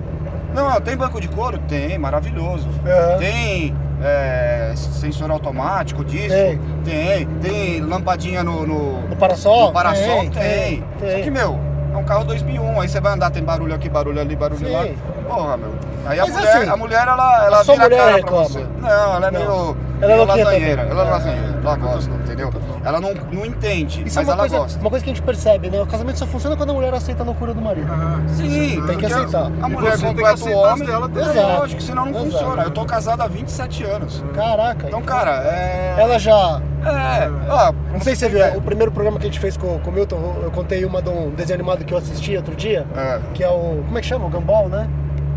Não, tem banco de couro? Tem, maravilhoso. É. Tem é, sensor automático disso? Tem. Tem. Tem lampadinha no, no, No parasol? no parasol? Tem, Tem. tem, Só que, meu, é um carro 2001. Aí você vai andar, tem barulho aqui, barulho ali, barulho Sim. lá. Porra, meu. Aí a mulher, assim, a mulher, ela, ela vira a cara pra reclama. você. Não, ela é Não. meio, Ela é louquinha lasanheira. também. Ela é É. lasanheira. Ela gosta, entendeu? Ela não, não entende, Isso é mas uma ela coisa, gosta. uma coisa que a gente percebe, né? O casamento só funciona quando a mulher aceita a loucura do marido. Ah, Sim, Tem que aceitar. A mulher você tem que completa o homem. dela. É Exato. lógico, senão não Exato. funciona. Eu tô casado há 27 anos. Caraca. Então, cara, é. Ela já. É. Ó, Não sei se você viu, o primeiro programa que a gente fez com, com o Milton, eu contei uma de um desenho animado que eu assisti outro dia, É. que é o. Como é que chama? O Gumball, né?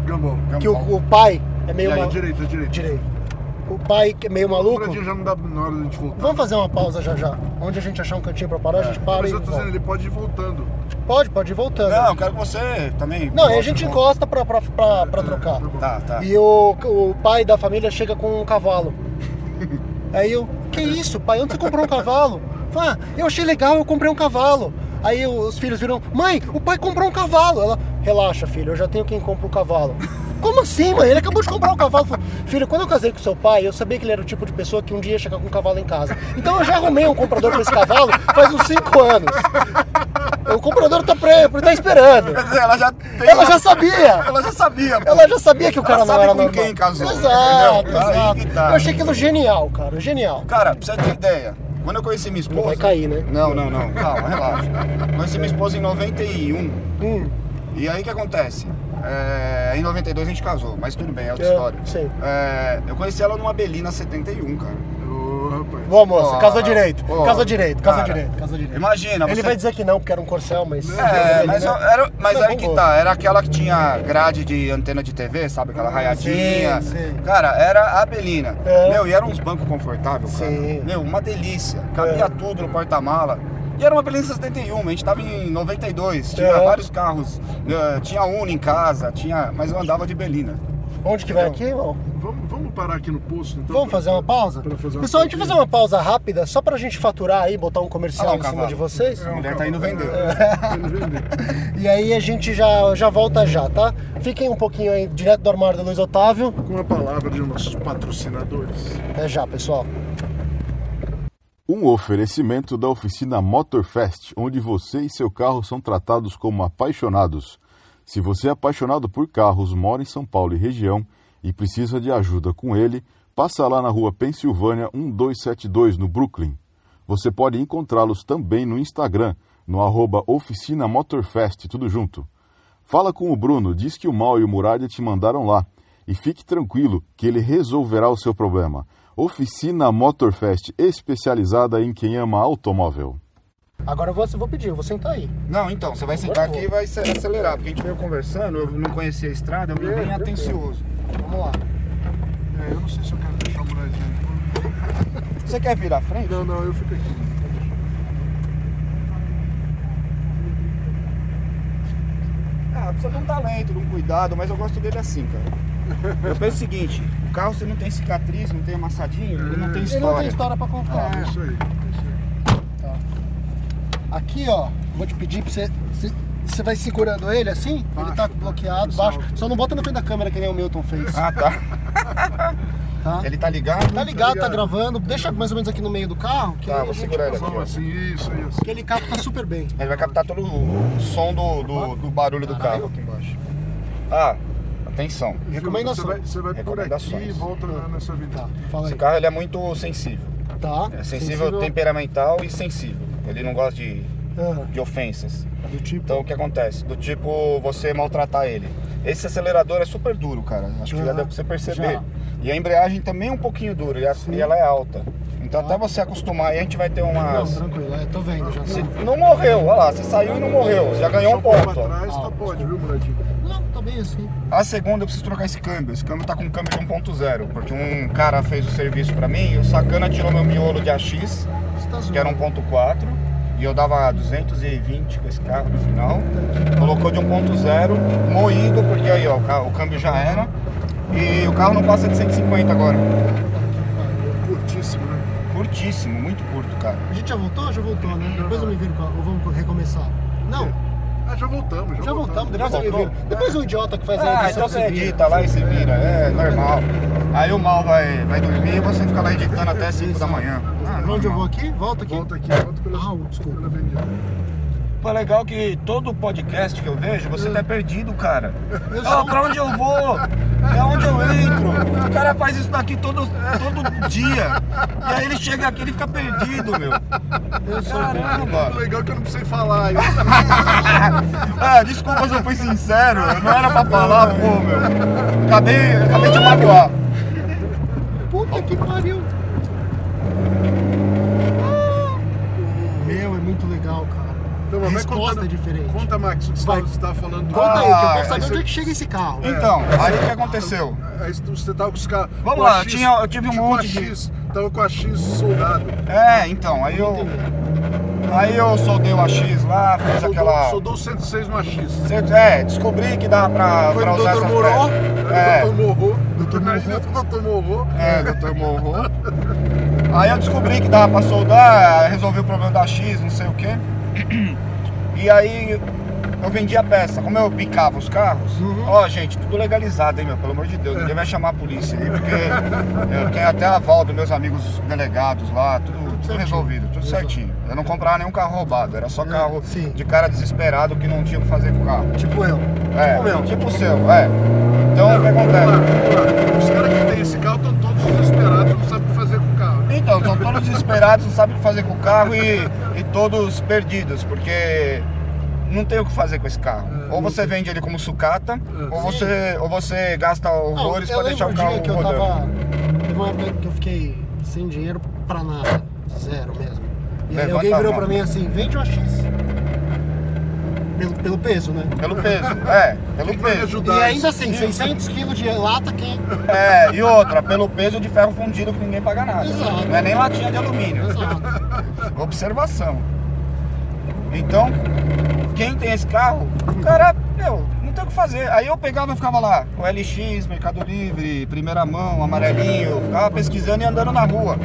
Gambol. Que o, o pai é meio aí, maluco. direita, direita. Direito. O pai que é meio maluco. Já não dá na hora de a gente voltar. Vamos fazer uma pausa já já. Onde a gente achar um cantinho pra parar, a gente para Mas e. eu tô dizendo, ele pode ir voltando. Pode, pode ir voltando. Não, eu quero que você também. Não, aí a gente com- encosta pra, pra, pra, pra trocar. Tá, tá. E o, o pai da família chega com um cavalo. Aí eu, que isso, pai? Onde você comprou um cavalo? Fala, ah, eu achei legal, eu comprei um cavalo. Aí os filhos viram, mãe, o pai comprou um cavalo. Ela, relaxa, filho, eu já tenho quem compra o cavalo. Como assim, mãe? Ele acabou de comprar um cavalo. Filho, quando eu casei com seu pai, eu sabia que ele era o tipo de pessoa que um dia ia chegar com um cavalo em casa. Então eu já arrumei um comprador pra esse cavalo faz uns 5 anos. O comprador tá, pre... tá esperando. Ela já tem Ela já sabia. Ela já sabia. pô. Ela já sabia que o cara Ela não sabe era com normal. quem casou, Exato, exato. tá. Eu achei aquilo genial, cara. Genial. Cara, pra você ter ideia, quando eu conheci minha esposa. vai cair, né? Não, não, não. Calma, relaxa. Conheci minha esposa em 91. Hum, E aí o que acontece? É, em 92 a gente casou, mas tudo bem, é outra É, história. sim. É, eu conheci ela numa Belina 71, cara. Ô, rapaz. Boa, moça. Ó, Casou direito. ó, Casou direito, casou cara, direito, casou direito. Imagina, Ele você... vai dizer que não, porque era um corcel, mas. É, mas, né? eu- era, mas aí que tá, era aquela que tinha grade de antena de TV, sabe? Aquela raiadinha. Sim, sim. Cara, era a Belina. É. Meu, e eram uns bancos confortáveis, cara. Sim. Meu, uma delícia. Cabia É. tudo no porta-mala. E era uma Belina 71, a gente tava em 92, tinha É. vários carros. eh, Tinha Uno em casa, tinha, mas eu andava de Belina. Onde que vai aqui, irmão? Vamos, vamos parar aqui no posto, então? Vamos fazer uma pausa? Pra fazer uma Pessoal, a gente fazer uma pausa rápida, só pra gente faturar aí, botar um comercial Ah em cima cavalo. de vocês. A mulher tá indo vender. Vender. E aí a gente já, já volta já, tá? Fiquem um pouquinho aí, direto do armário do Luiz Otávio. Com a palavra de nossos patrocinadores. Até já, pessoal. Um oferecimento da oficina Motorfest, onde você e seu carro são tratados como apaixonados. Se você é apaixonado por carros, mora em São Paulo e região e precisa de ajuda com ele, passa lá na rua Pensilvânia 1272, no Brooklyn. Você pode encontrá-los também no Instagram, no arroba Oficina Motorfest, tudo junto. Fala com o Bruno, diz que o Mal e o Muralha te mandaram lá. E fique tranquilo que ele resolverá o seu problema. Oficina Motorfest, especializada em quem ama automóvel. Agora eu vou, eu vou pedir, eu vou sentar aí. Não, então, você vai sentar aqui e vai acelerar, porque a gente veio conversando, eu não conhecia a estrada, eu vim bem atencioso. Vamos lá. É, eu não sei se eu quero deixar o moradinho. Você quer vir à frente? Não, não, eu fico aqui. Ah, precisa de um talento, de um cuidado, mas eu gosto dele assim, cara. Eu penso o seguinte, o carro se não tem cicatriz, não tem amassadinho, ele não tem Ele não história. tem história pra contar. É isso aí. Aqui, ó, vou te pedir pra você. Você, você vai segurando ele assim, ele tá bloqueado, baixo. Só não bota na frente da câmera que nem o Milton fez. Ah, tá. Tá? Ele tá ligado? Tá ligado, tá ligado. gravando. Deixa mais ou menos aqui no meio do carro. Que Tá, vou segurar ele aqui, ó. assim, isso aí, assim. Aquele capta super bem. Ele vai captar todo o som do, do, do barulho do carro aqui embaixo. Ah, atenção. Recomendação. Você vai, você vai por aqui Recomendações. e volta na- nessa vida. Tá, fala aí. Esse carro ele é muito sensível. Tá. É sensível, temperamental e sensível. Ele não gosta de, Aham. de ofensas. Do tipo. Então o que acontece? Do tipo você maltratar ele. Esse acelerador é super duro, cara. Acho que já Aham. deu pra você perceber. Já. E a embreagem também é um pouquinho dura e, a- e ela é alta. Então até você acostumar, aí a gente vai ter Não, umas. tranquilo, é, tô vendo já. Se- Não morreu, olha lá, você saiu e não morreu, já ganhou um ponto. ó. trás, tá, pode, viu, moradinho? Bem assim. A segunda eu preciso trocar esse câmbio. Esse câmbio tá com câmbio de 1.0, porque um cara fez o serviço pra mim e o sacana tirou meu miolo de AX, tá que era zoando. 1.4, e eu dava 220 com esse carro no final. Colocou de 1.0, moído, porque aí ó, o, ca- o câmbio já era. E o carro não passa de 150 agora. Curtíssimo, né? Curtíssimo, muito curto, cara. A gente já voltou? Já voltou, né? Depois eu me viro. Ou vamos recomeçar? Não, Ah, já voltamos, já, já voltamos, depois Já eu me. Depois o idiota que faz a Ah, edição então você edita lá e se vira, é normal. Aí o mal vai, vai dormir e você fica lá editando até 5 da manhã. Ah, onde eu vou aqui? Volta aqui. Volta aqui, volta pela, Ah, desculpa. pela avenida. Pô, é legal que todo podcast que eu vejo, você tá perdido, cara. Sou- pra onde eu vou? É onde eu entro? O cara faz isso daqui todo, todo dia. E aí ele chega aqui e fica perdido, meu. Eu sou Caramba. Legal que eu não precisei falar. hein? Ah, desculpa se eu fui sincero. Não era pra falar, pô, meu. Acabei, acabei de magoar. Puta que pariu. Meu, é muito legal, cara. Então, a mas resposta contando- é diferente. Conta, Max, o que você Vai. tava- você tava falando do. Conta aí, que eu Ah, quero saber onde é que chega esse carro. Então, aí o que aconteceu? Aí você tava com os caras. Vamos lá, eu tinha- eu tive um tipo monte de- X, Tava com a X soldado. É, então, aí eu. Aí eu soldei o AX lá, fiz Soldou, aquela. soldou 106 no AX. É, descobri que dava pra, Foi pra no usar Dr. essa Moró, é. É. Dr. Morro. Dr. Imagina o Dr. Morro. É, Dr. Morro. Aí eu descobri que dava pra soldar, resolvi o problema da X, não sei o quê. E aí eu vendia peça. Como eu picava os carros, ó, gente, tudo legalizado, hein, meu? Pelo amor de Deus, ninguém vai chamar a polícia aí, porque eu tenho até aval dos meus amigos delegados lá, tudo, tudo resolvido, tudo certinho. Eu não comprava nenhum carro roubado, era só carro sim. de cara desesperado que não tinha o que fazer com o carro. Tipo eu. É, Tipo o meu. tipo o seu, é. Então, o que Vamos lá, acontece? vamos lá. Os caras que têm esse carro estão todos desesperados, não sabem o que fazer com o Então, estão todos desesperados, não sabem o que fazer com o carro e, e todos perdidos, porque não tem o que fazer com esse carro. É, Ou você vende ele como sucata, ou, você, ou você gasta horrores para deixar o lembro carro dia que eu rodando. tava. Teve uma época que eu fiquei sem dinheiro pra nada. Zero mesmo. E aí Levanta alguém virou pra mim assim, vende uma X. Pelo, pelo peso, né? Pelo peso, é, pelo Quem peso. ajudar? E ainda assim, 600 quilos de lata, quem. É, e outra, pelo peso de ferro fundido que ninguém paga nada. Exato. Não é nem latinha de alumínio. Exato. Observação. Então, quem tem esse carro, o cara, meu, não tem o que fazer. Aí eu pegava e ficava lá, o LX, Mercado Livre, primeira mão, amarelinho, ficava pesquisando e andando na rua.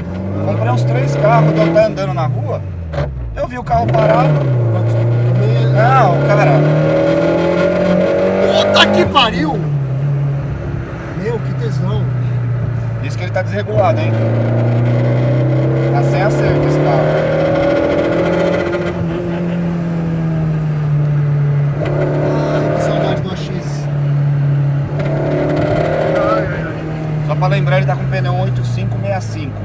Comprei uns três carros de eu estar andando na rua. Eu vi o carro parado. Não, cara, Puta que pariu! Meu, que tesão. diz que ele tá desregulado, hein? Tá sem acerto esse carro. Ai, que saudade do AX. Só pra lembrar, ele tá com pneu 8565.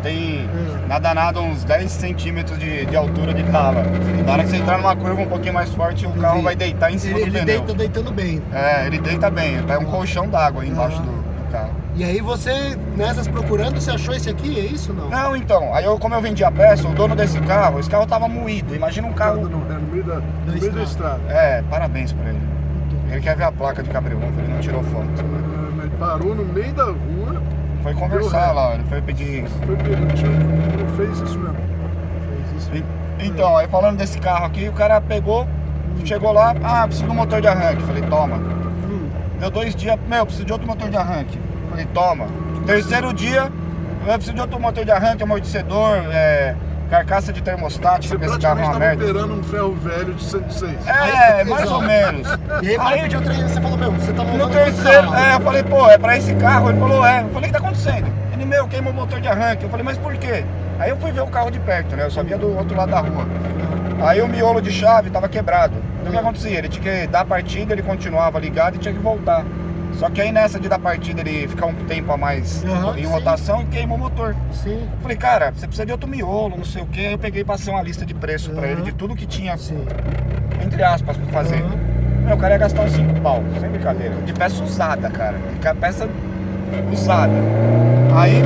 Ele tem nada nada uns 10 centímetros de, de altura de tala. Na hora que você entrar numa curva um pouquinho mais forte, o carro vai deitar em cima Ele, do ele pneu. deita deitando bem. É, ele deita bem, é um colchão d'água aí embaixo do, do carro. E aí você, nessas procurando, você achou esse aqui? É isso não? Não, então, aí eu, como eu vendi a peça, o dono desse carro, esse carro tava moído. Imagina um carro. no, é, no meio da, no meio da estrada. É, parabéns pra ele. Ele quer ver a placa de cabriolão, ele não tirou foto. Ele parou no meio da rua, Foi conversar Deu lá, ele foi pedir foi perguntar, não fez isso mesmo. Fez isso. E- Então, aí falando desse carro aqui, o cara pegou, chegou lá, ah, preciso de um motor de arranque. Falei, toma. Deu dois dias, meu, preciso de outro motor de arranque. Falei, toma. Terceiro dia, eu preciso de outro motor de arranque, amortecedor, é, carcaça de termostato, Você esse carro é uma estava merda. operando um ferro velho de 106. É, Aí- mais exato. ou menos. E aí, quando eu pedi outra você falou, meu, você tá montando No terceiro, carro. é, eu falei, pô, é pra esse carro? Ele falou, é. Eu falei, o que tá acontecendo? Ele, meu, queimou o motor de arranque. Eu falei, mas por quê? Aí eu fui ver o carro de perto, né? Eu só via do outro lado da rua. Aí o miolo de chave tava quebrado. Então o que acontecia? Ele tinha que dar a partida, ele continuava ligado e tinha que voltar. Só que aí nessa de dar partida ele ficar um tempo a mais Aham, em sim. rotação e queimou o motor. Sim, Eu falei, cara, você precisa de outro miolo, não sei o quê. Aí eu peguei e passei uma lista de preço pra Aham. ele, de tudo que tinha, sim. entre aspas, pra fazer. Aham. Meu, o cara ia gastar uns 5 pau, sem brincadeira. De peça usada, cara. De peça usada. Aí,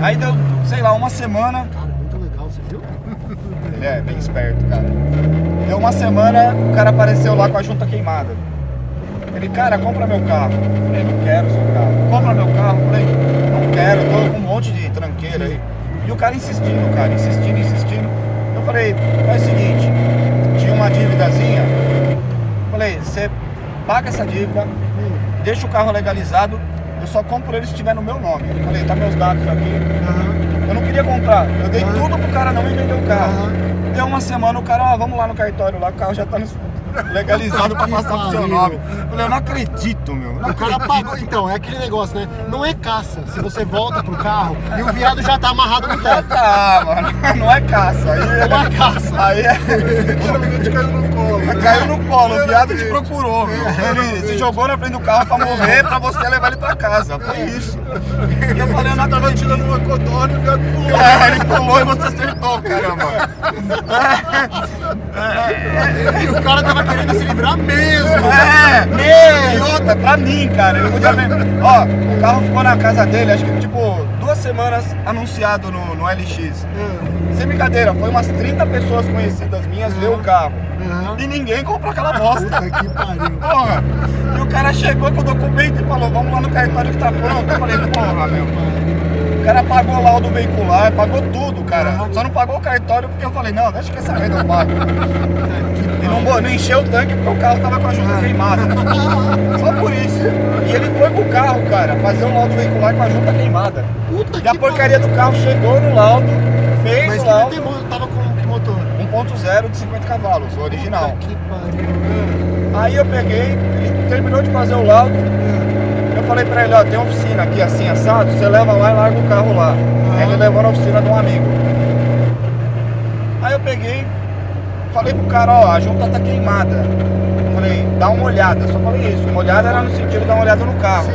aí deu, sei lá, uma semana. Cara, muito legal, você viu? Ele é bem esperto, cara. Deu uma semana, o cara apareceu lá com a junta queimada. Ele, cara, compra meu carro. Eu falei, não quero seu carro. Compra meu carro. Eu falei, não quero, tô com um monte de tranqueira aí. E o cara insistindo, cara, insistindo, insistindo. Eu falei, faz o seguinte, tinha uma dívidazinha. Falei, você paga essa dívida, deixa o carro legalizado, eu só compro ele se estiver no meu nome. Eu falei, tá meus dados aqui. Aham. Eu não queria comprar, eu dei Aham. tudo pro cara não me vender o carro. Aham. Deu uma semana, o cara, ó, vamos lá no cartório lá, o carro já tá no- legalizado pra passar pro seu nome. Eu falei, eu não acredito, meu. eu não O cara pagou. Então, é aquele negócio, né? Não é caça. Se você volta pro carro e o viado já tá amarrado no teto. Tá, mano, não é caça. Aí é, Não é caça. Aí é, Literalmente caiu no colo. né? caiu no colo, o viado te procurou. Ele se jogou na frente do carro pra morrer, pra você levar ele pra casa. Foi isso. Eu falei, eu Tava tirando uma codorna e o viado pulou. É, ele pulou e você acertou, caramba. E o cara tava querendo se livrar mesmo. É, meu, e outra, pra mim, cara, ele podia. Ó, o carro ficou na casa dele, acho que semanas anunciado no, no LX. Sem brincadeira, foi umas 30 pessoas conhecidas minhas ver o carro. Aham. E ninguém comprou aquela bosta. Puta que pariu. Porra. E o cara chegou com o documento e falou, vamos lá no cartório que tá pronto. Eu falei, porra, meu. O cara pagou lá o do veicular, pagou tudo, cara. Só não pagou o cartório porque eu falei, não, deixa que essa merda eu pago. E não, não encheu o tanque porque o carro tava com a junta queimada. Só por isso. E ele foi com o carro, cara, fazer o laudo veicular com a junta queimada. Puta E a que porcaria do carro chegou no laudo, fez Mas o que laudo tem, tava com que motor? 1.0 de 50 cavalos, o original. Puta que pariu. Aí eu peguei, ele terminou de fazer o laudo. Eu falei pra ele, ó, tem oficina aqui assim assado, você leva lá e larga o carro lá. Ele levou na oficina de um amigo. Aí eu peguei, falei pro cara, ó, a junta tá queimada. Eu falei, dá uma olhada, só falei isso. Uma olhada era no sentido de dar uma olhada no carro.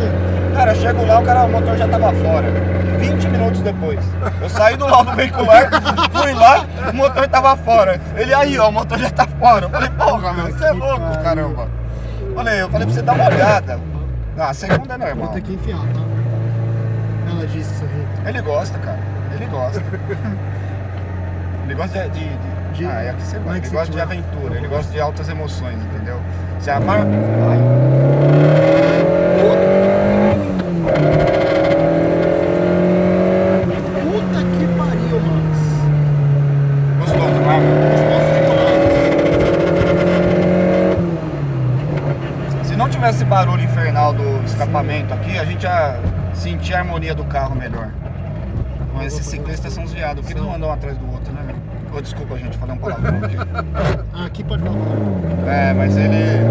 Cara, eu chego lá, o cara, o motor já tava fora. 20 minutos depois. Eu saí do laudo veicular, fui lá, o motor tava fora. Ele aí, ó, o motor já tá fora. Eu falei, porra, meu, você é louco, caramba. Falei, eu falei pra você dar uma olhada. Não, a segunda é Vou normal. ter que enfiar, tá? Ela disse isso aí. Ele gosta, cara. Ele gosta. Ele gosta de. de, de- ah, é aqui você vai. Ele gosta de aventura, ele gosta de altas emoções, entendeu? Você amar. Ai. Puta que pariu, Max. Gostoso, não é? Se não tivesse barulho infernal do escapamento aqui, a gente ia sentir a harmonia do carro melhor. Mas esses ciclistas são os viados, porque eles não andam um atrás do outro, né? Ô, desculpa, gente, falei um palavrão aqui. Ah, aqui pode falar. É, mas ele.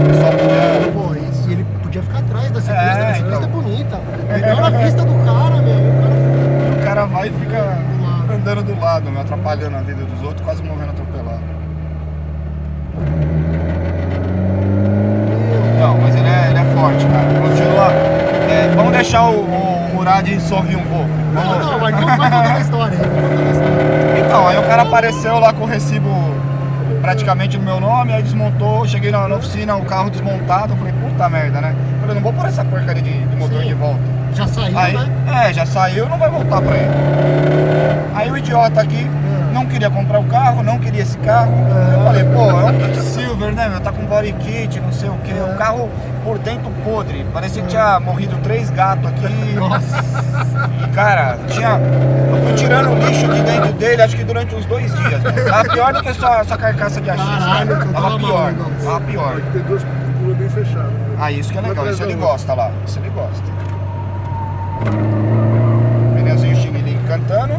O pessoal podia. Pô, e se ele podia ficar atrás da ciclista, É, a ciclista então. é bonita. Melhor a vista do cara, meu. O cara vai e fica Do andando do lado, meu, atrapalhando a vida dos outros, quase morrendo atropelado. Não, mas ele é, ele é forte, cara. Continua. É, vamos deixar o, o Murad sorrir um pouco. Não, Vamos- não, mas vai contando a história. Então, aí o cara apareceu lá com o recibo praticamente no meu nome, aí desmontou, cheguei na, na oficina, o carro desmontado, eu falei, puta merda, né? Eu falei, não vou pôr essa porcaria de, de motor Sim. de volta. Já saiu, Aí, né? é, já saiu, não vai voltar pra ele. Aí o idiota aqui não queria comprar o carro, não queria esse carro. Eu falei, pô, é um kit silver, né, meu? Tá com body kit, não sei o quê. O carro por dentro podre. Parecia que tinha morrido três gatos aqui. Nossa. E, cara, tinha. Eu fui tirando o lixo de dentro dele, acho que durante uns dois dias. Tava pior do que só essa carcaça de axis, Caralho, cara. Tava pior, tava pior. Tem que ter duas curvas bem fechadas. né? Ah, isso que é legal, Uma isso ele gosta lá, isso ele gosta. Pneuzinho Xing Ling cantando,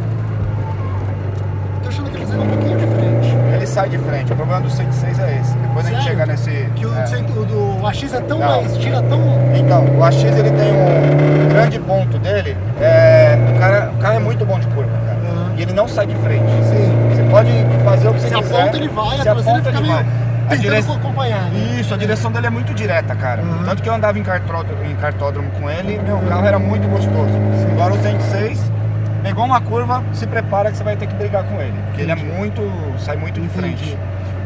Tô achando que ele saiu um pouquinho de frente. ele sai de frente. O problema do 106 é esse. Depois a gente Sério? chegar nesse. Que o, é. o do AX é tão Não. mais, tira tão. Então, o AX ele tem um grande ponto dele. É, o, cara, o carro é muito bom de curva, cara. Aham. E ele não sai de frente. Sim. Você pode fazer o que você Se quiser. aponta, ele vai, se a traseira aponta, fica ele meio vai. A direção- acompanhar. né? Isso, a direção dele é muito direta, cara. Uhum. Tanto que eu andava em cartódromo, em cartódromo com ele, meu carro era muito gostoso. Agora o 106, pegou uma curva, se prepara que você vai ter que brigar com ele. Porque ele é muito. sai muito de Entendi.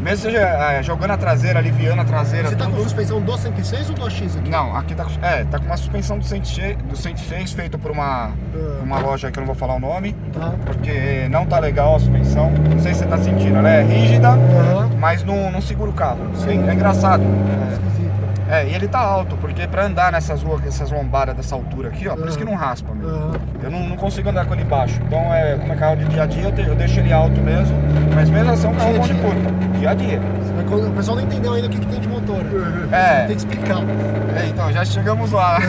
Mesmo seja é, jogando a traseira, aliviando a traseira, Você tá com tudo. suspensão do 106 ou do AX aqui? Não, aqui tá com, é, tá com uma suspensão do 106, do 106 feito por uma, Ah. uma loja que eu não vou falar o nome, Tá. porque não tá legal a suspensão. Não sei se você tá sentindo, ela é rígida, Aham. mas não, não segura o carro. É, é engraçado. É. é, e ele tá alto, porque pra andar nessas ruas, essas lombadas dessa altura aqui, ó, por isso que não raspa, meu. Aham. Eu não, não consigo andar com ele baixo. Então, é, como é carro de dia a dia, eu, te- eu deixo ele alto mesmo. Mas mesmo assim é um carro bom de curva. Dia a dia. Você O pessoal não entendeu ainda o que, que tem de motor. É. Tem que explicar. É, então, já chegamos lá.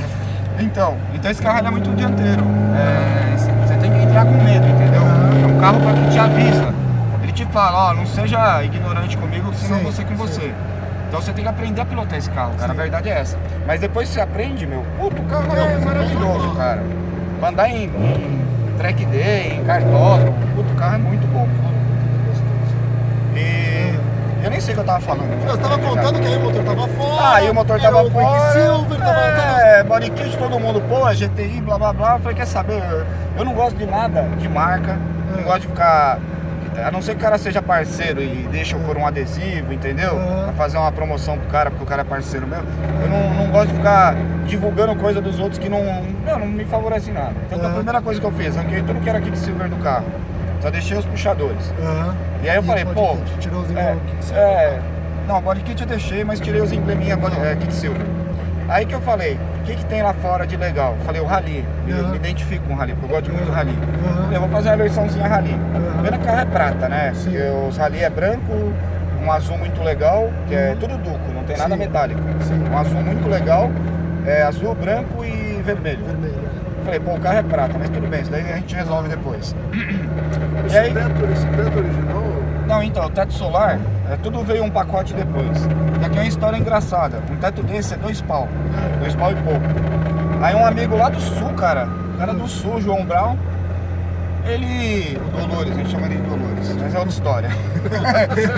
então, então esse carro ele é muito dianteiro. É, você tem que entrar com medo, entendeu? É um carro pra que te avisa. Ele te fala, ó, não seja ignorante comigo, senão eu vou Sim, ser com sim. você. Então você tem que aprender a pilotar esse carro, cara. A verdade é essa. Mas depois que você aprende, meu, puto, o carro é mas maravilhoso, cara. Pra andar em, em track day, em cartódromo, puto, o carro é muito bom. E eu nem sei o que eu tava falando. Eu tava contando que aí o motor tava fora. Ah, e o motor era tava o fora. Quicksilver, tava, tava... É, body kit todo mundo, pô, é GTI, blá blá blá. Eu falei, quer saber? eu- Eu não gosto de nada de marca, não gosto de ficar. A não ser que o cara seja parceiro e deixa eu pôr um adesivo, entendeu? Uhum. Pra fazer uma promoção pro cara, porque o cara é parceiro meu. Eu não, não gosto de ficar divulgando coisa dos outros que não, não, não me favorece em nada. Então a Uhum. primeira coisa que eu fiz, arranquei tudo que era Kicksilver do carro. Só deixei os puxadores. Aham. E aí eu o falei, pô. Tirou os É, é, não, body kit eu deixei, mas tirei os embleminha body, é, Quicksilver. Aí que eu falei, o que, que tem lá fora de legal? Falei, o Rally. Eu me identifico com o Rally, porque eu gosto muito do Rally. Aham. Falei, eu vou fazer uma versãozinha Rally. Aham. Pena que o carro é prata, né? Sim. Porque os Rally é branco, um azul muito legal, que é tudo duco, não tem nada Sim. metálico. Sim. Um azul muito legal, é azul, branco e vermelho. Vermelho. é. falei, pô, o carro é prata, mas tudo bem, isso daí a gente resolve depois. Esse, aí- teto, esse teto original, Não, então, o teto solar, é, tudo veio um pacote depois. E aqui é uma história engraçada. Um teto desse é dois pau. Dois pau e pouco. Aí um amigo lá do sul, cara, o cara do sul, João Brown, ele. O Dolores, a gente chama ele de Dolores, mas é outra história.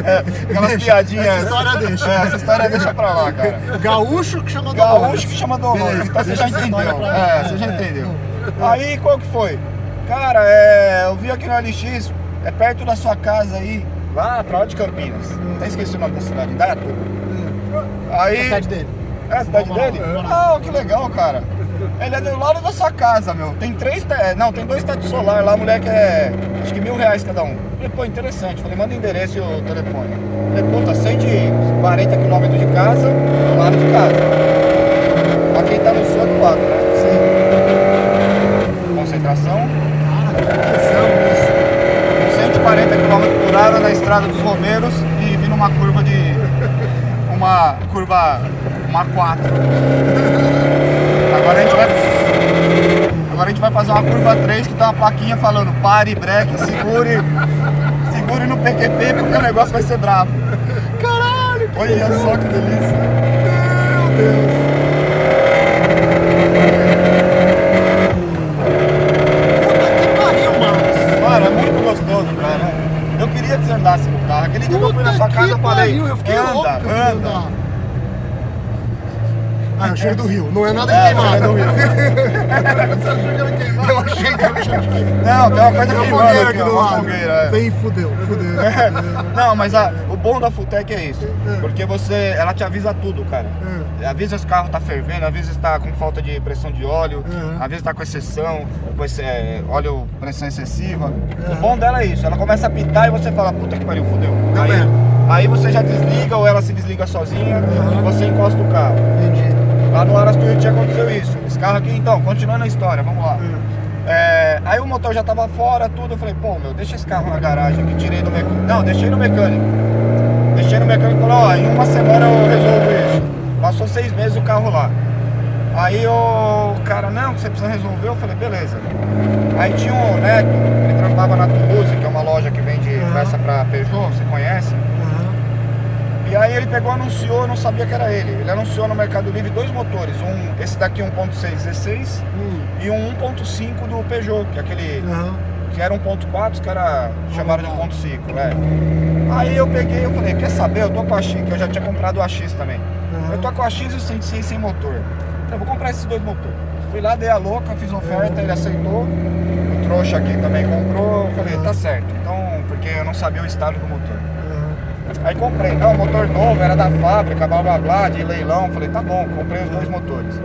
é, aquelas piadinhas. essa história deixa. É, essa história deixa pra lá, cara. Gaúcho que chama Gaúcho Dolores. que chama Dolores, Beleza, então você deixa já entendeu. É, você já entendeu. Aí qual que foi? Cara, é, eu vi aqui no LX, é perto da sua casa aí, lá pra lá de Campinas. Até esqueci o nome da cidade, Indaiatuba. Aí. A cidade dele. É a cidade dele? Ah, que legal, cara. Ele é do lado da sua casa, meu. Tem três, te- não, tem dois tetos solar lá, a mulher que é, acho que mil reais cada um. Falei, pô, interessante. Falei, manda o endereço e o telefone. Falei, puta, 140 quilômetros de casa, do lado de casa. Pra quem tá no sul é do lado, né? Sim. Concentração. 140 km por hora na estrada dos Romeiros e vindo uma curva de. Uma curva. Uma 4. Agora a gente vai. Agora a gente vai fazer uma curva 3 que tem uma plaquinha falando pare, breque, segure. Segure no PQP porque o negócio vai ser bravo. Caralho! Olha só que delícia. Meu Deus. Puta que pariu, Marcos. Mano, é muito gostoso, cara. Eu queria que você andasse no carro. Aquele dia que eu fui na sua casa, eu que falei, pariu, eu fiquei louco anda, que eu anda. Ah, é o cheiro do rio. Não é nada É, queimado. não é do rio. Eu achei que era cheiro de queimado. Não, tem uma coisa Tem uma queimando fogueira aqui, aqui uma fogueira, é. Vem, fudeu, fudeu. Não, mas a- o bom da Futec é isso. Porque você, ela te avisa tudo, cara. Avisa se o carro tá fervendo, avisa se tá com falta de pressão de óleo, Uhum. avisa se tá com exceção, com esse, é, óleo pressão excessiva. O bom dela é isso, ela começa a pitar e você fala, puta que pariu, fudeu. Deu Aí, aí você já desliga ou ela se desliga sozinha e você encosta o carro. Entendi. Lá no Aras Twitch aconteceu isso. Esse carro aqui, então, continuando a história, vamos lá. É, aí o motor já tava fora, tudo. Eu falei, pô, meu, deixa esse carro na garagem aqui, tirei do mecânico. Não, deixei no mecânico. Deixei no mecânico e falou, ó, em uma semana eu resolvo isso. Passou seis meses o carro lá. Aí o cara, não, você precisa resolver. Eu falei, beleza. Aí tinha o Neto, ele trampava na Toulouse, que é uma loja que vende peça pra Peugeot, você conhece? E aí ele pegou, anunciou, eu não sabia que era ele. Ele anunciou no Mercado Livre dois motores, um, esse daqui 1.6 16 e um 1.5 do Peugeot, que é aquele que era 1.4, os caras chamaram de 1.5, é. Aí eu peguei eu falei, quer saber, eu tô com a X, que eu já tinha comprado o AX também. Eu tô com a X e o 106 sem motor. Eu vou comprar esses dois motores. Fui lá, dei a louca, fiz oferta, ele aceitou. O trouxa aqui também comprou, eu falei, tá certo. Então, porque eu não sabia o estado do motor. Aí comprei, não, motor novo, era da fábrica, blá blá blá, de leilão. Falei, tá bom, comprei os dois motores.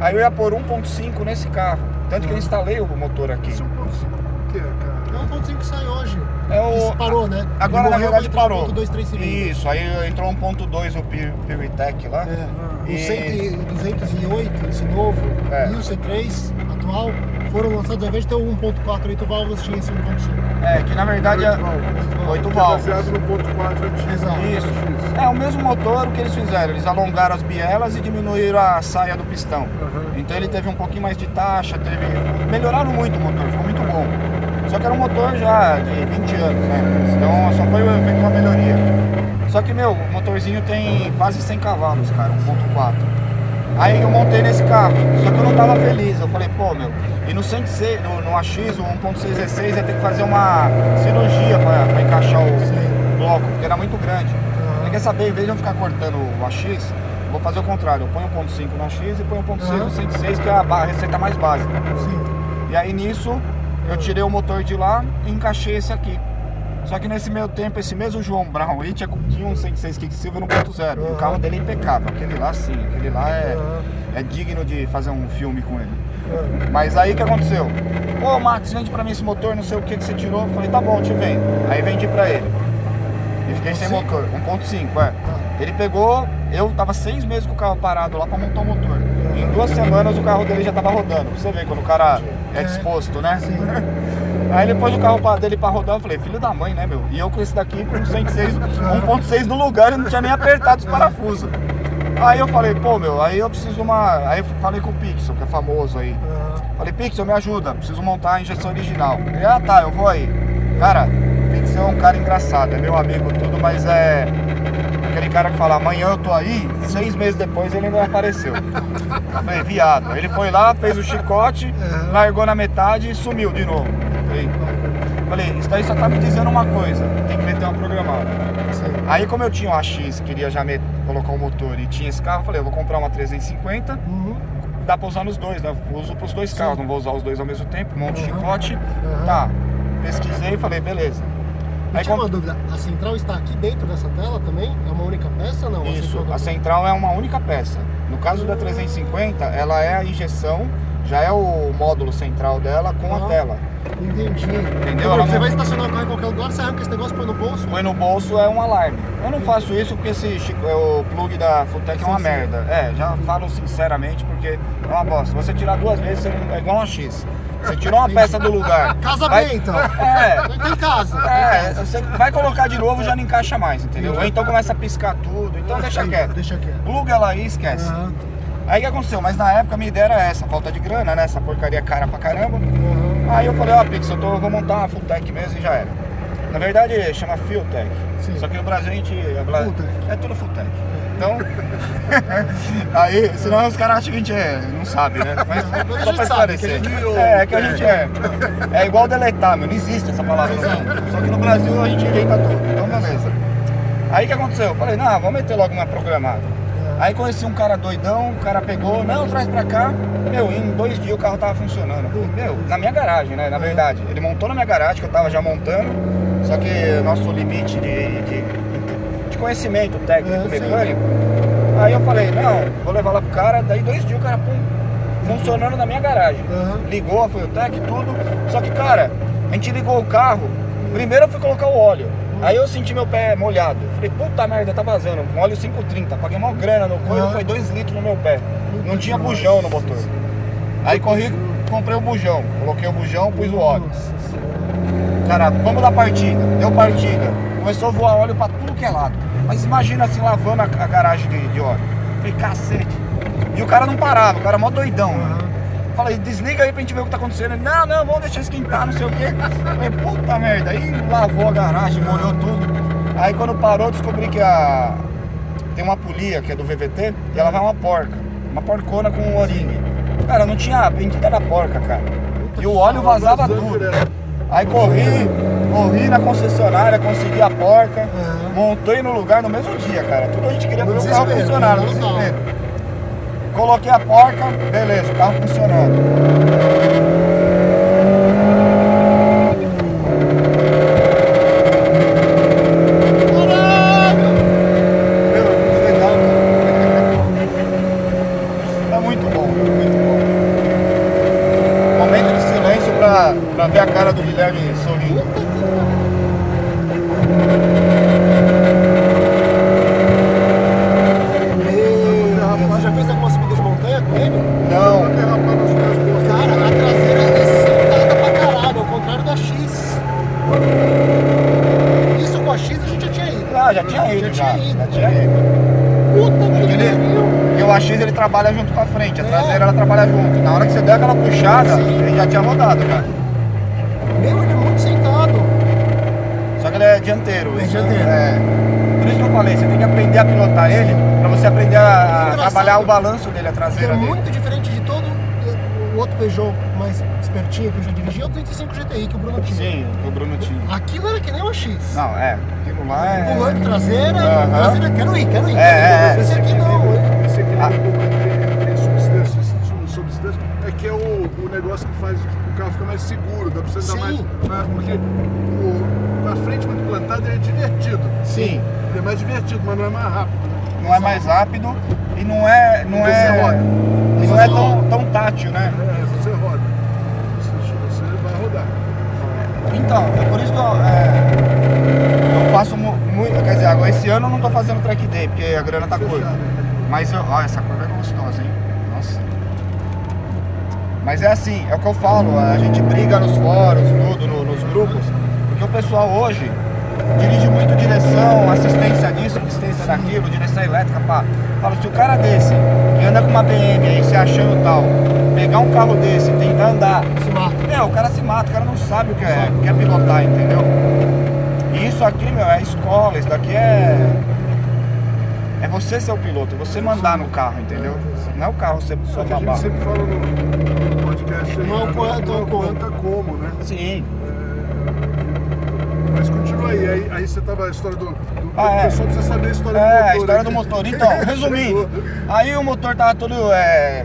Aí eu ia pôr 1.5 nesse carro. Tanto que eu instalei o motor aqui. Esse é um ponto cinco. O que é, cara? É um ponto cinco que sai hoje. É o- parou, né? Agora Ele na verdade parou. um ponto dois, três cilindros. Isso, aí entrou 1.2 o Pi- Piritec lá. É. O E- 100 e 208, esse novo, É. e o C3 atual foram lançados, ao invés de ter o 1.4 8 válvulas, tinha esse 1.5. É, que na verdade é oito Que é válvulas. baseado no ponto 4 antigo. Exato. Isso. É o mesmo motor o que eles fizeram. Eles alongaram as bielas e diminuíram a saia do pistão. Então ele teve um pouquinho mais de taxa, teve. Melhoraram muito o motor, ficou muito bom. Só que era um motor já de 20 anos, né? Então só foi feita uma melhoria. Só que, meu, o motorzinho tem quase 100 cavalos, cara, 1.4. Aí eu montei nesse carro, só que eu não tava feliz. Eu falei, pô, meu, e no 106, no, no AX, o 1.616 ia ter que fazer uma cirurgia pra, pra encaixar o bloco, porque era muito grande. Você quer saber, em vez de eu ficar cortando o AX, vou fazer o contrário. Eu ponho o 1.5 no AX e ponho o 1.6 no 106, que é a receita mais básica. Sim. E aí nisso, eu tirei o motor de lá e encaixei esse aqui. Só que nesse meio tempo, esse mesmo João Brown aí tinha, tinha um 106 Quicksilver 1.0. E o carro dele é impecável. Aquele lá sim, aquele lá é, é digno de fazer um filme com ele. Mas aí o que aconteceu? Pô, Max, vende pra mim esse motor, não sei o que que você tirou. Eu falei, tá bom, te vendo. Aí vendi pra ele. E fiquei sem motor, 1.5, é. Ele pegou, eu tava seis meses com o carro parado lá pra montar o motor. Em duas semanas o carro dele já tava rodando. Você ver quando o cara é disposto, né? Aí depois o carro dele pra rodar, eu falei, filho da mãe, né, meu? E eu com esse daqui com 106, 1.6 no lugar e não tinha nem apertado os parafusos. Aí eu falei, pô, meu, aí eu preciso de uma. Aí eu falei com o Pixel, que é famoso aí. Falei, Pixel, me ajuda, preciso montar a injeção original. Ele, ah tá, eu vou aí. Cara, Pixel é um cara engraçado, é meu amigo tudo, mas é aquele cara que fala, amanhã eu tô aí, seis meses depois ele não apareceu. Eu falei, viado. Ele foi lá, fez o chicote, largou na metade e sumiu de novo. Falei, falei, isso daí só tá me dizendo uma coisa, tem que meter uma programada. Aí como eu tinha um AX, queria já met- colocar um motor e tinha esse carro, falei, eu vou comprar uma 350, Uhum. dá pra usar nos dois, né? Eu uso pros dois carros, não vou usar os dois ao mesmo tempo, monto o Uhum. chicote, Uhum. tá. Pesquisei e falei, beleza. Eu Aí tinha com- uma dúvida, a central está aqui dentro dessa tela também? É uma única peça ou não? Isso, central a central é uma única peça. No caso da 350, ela é a injeção, já é o módulo central dela com a Ah. tela. Entendi. Entendeu? Então, você não- vai estacionar o carro em qualquer lugar, você arranca esse negócio, põe no bolso. Põe no bolso é um alarme. Eu não faço isso porque esse é o plug da Futec é uma merda. É, já falo sinceramente porque é uma bosta. Você tirar duas vezes é igual uma X. Você tirou uma peça do lugar. Casa vai- bem, então. É, Não tem casa. É, você vai colocar de novo já não encaixa mais, entendeu? Ou então começa a piscar tudo, então deixa quieto. Deixa quieto. Pluga ela aí e esquece. Aham, Aí o que aconteceu? Mas na época a minha ideia era essa, falta de grana, né? Essa porcaria cara pra caramba. aham. Aí eu falei, ó, Pix, eu, tô, eu vou montar uma Fulltech mesmo e já era. Na verdade chama Fueltech. Sim. Só que no Brasil a gente. É, é tudo Fulltech. Então. aí, senão os caras acham que a gente é, não sabe, né? Mas só pra esclarecer. É, é que a gente é. É igual deletar, meu. Não existe essa palavra mundo. Só que no Brasil a gente inventa tudo. Então beleza. Aí o que aconteceu? Eu falei, não, vamos meter logo uma programada. Aí conheci um cara doidão, o cara pegou, não, traz pra cá. Meu, em dois dias o carro tava funcionando. Falei, meu, na minha garagem, né? Na verdade. Ele montou na minha garagem, que eu tava já montando. Só que nosso limite de, de, de conhecimento técnico, sim. mecânico. Aí eu falei, não, vou levar lá pro cara. Daí dois dias o cara, pum, funcionando na minha garagem. Aham. Ligou a Fueltec, tudo. Só que, cara, a gente ligou o carro. Primeiro eu fui colocar o óleo. Aí eu senti meu pé molhado. Falei, puta merda, tá vazando. Um óleo 530. Paguei uma grana no coelho, Aham. foi 2 litros no meu pé. Não tinha bujão no motor. Aí corri, comprei o bujão. Coloquei o bujão, pus o óleo. Cara, vamos dar partida. Deu partida. Começou a voar óleo pra tudo que é lado. Mas imagina assim, lavando a, a garagem de, de óleo. Falei, cacete. E o cara não parava, o cara mó doidão. né? Falei, desliga aí pra gente ver o que tá acontecendo. Ele, não, não, vamos deixar esquentar, não sei o quê. Falei, puta merda. Aí lavou a garagem, molhou tudo. Aí quando parou, descobri que a... tem uma polia que é do VVT e ela vai uma porca. Uma porcona com um oringue. Cara, não tinha a bendita da porca, cara. E o óleo vazava tudo. Aí corri, corri na concessionária, consegui a porca, Uhum. montei no lugar no mesmo dia, cara. Tudo a gente queria ver o carro funcionar, desespero. Coloquei a porca, beleza, o carro funcionando. Caralho! Meu, é muito legal, cara. É muito bom, muito bom. Momento de silêncio pra, pra ver a cara do Guilherme sorrindo. Você já fez alguma subida de montanha com ele? Não, Cara, a traseira é sentada pra caralho, ao contrário da X. Isso com a X a gente já tinha ido. ah, já tinha ido, já. Já tinha ido. Já tinha ido. Puta que Ele, pariu. e o AX ele trabalha junto com a frente, a É. traseira ela trabalha junto. Na hora que você der aquela puxada, ele já tinha rodado, cara. Meu, ele é muito sentado. Só que ele é dianteiro. É isso dianteiro. É. Por isso que eu falei, você tem que aprender a pilotar ele pra você aprender a, trabalhar o balanço dele, a Que traseira é dele. muito diferente de todo o outro Peugeot mais espertinho que eu já dirigi, é o 205 GTI que o Bruno tinha. Sim, o Bruno tinha. Aquilo era que nem uma X. Não, é. Aquilo lá é. Pulando traseira, Aham. traseira, quero ir, quero ir. É, é, é. Esse aqui não. é- Esse aqui Ah. Seguro, dá pra você andar mais. Porque o, pra frente muito plantado ele é divertido. Sim. Ele é mais divertido, mas não é mais rápido. né? Não é mais rápido e não é. Não Você é. roda. E não é tão, tão tátil, né? É, você roda. Você, você vai rodar. Então, é por isso que eu, é, eu faço muito. Quer dizer, agora esse ano eu não tô fazendo track day, porque a grana tá curta. Mas eu, ó, essa curva é gostosa, hein? Mas é assim, é o que eu falo, a gente briga nos fóruns, tudo, no- nos grupos, porque o pessoal hoje dirige muito direção, assistência disso, assistência daquilo, direção elétrica, pá. falo, se o cara desse, que anda com uma BM aí, se achando tal, pegar um carro desse, tentar andar, Se mata. é, o cara se mata, o cara não sabe o que é, o que é pilotar, entendeu? E isso aqui, meu, é escola, isso daqui é. É você ser o piloto, você mandar no carro, entendeu? Não é o carro ser só gente sempre fala no, aí, Não né? quanto Não como. né? Sim. Mas continua aí, aí, aí você tava a história do. do Ah, é. O pessoal precisa saber a história do É, motor. a história aí. do motor. Então, resumindo, aí o motor tava todo. É,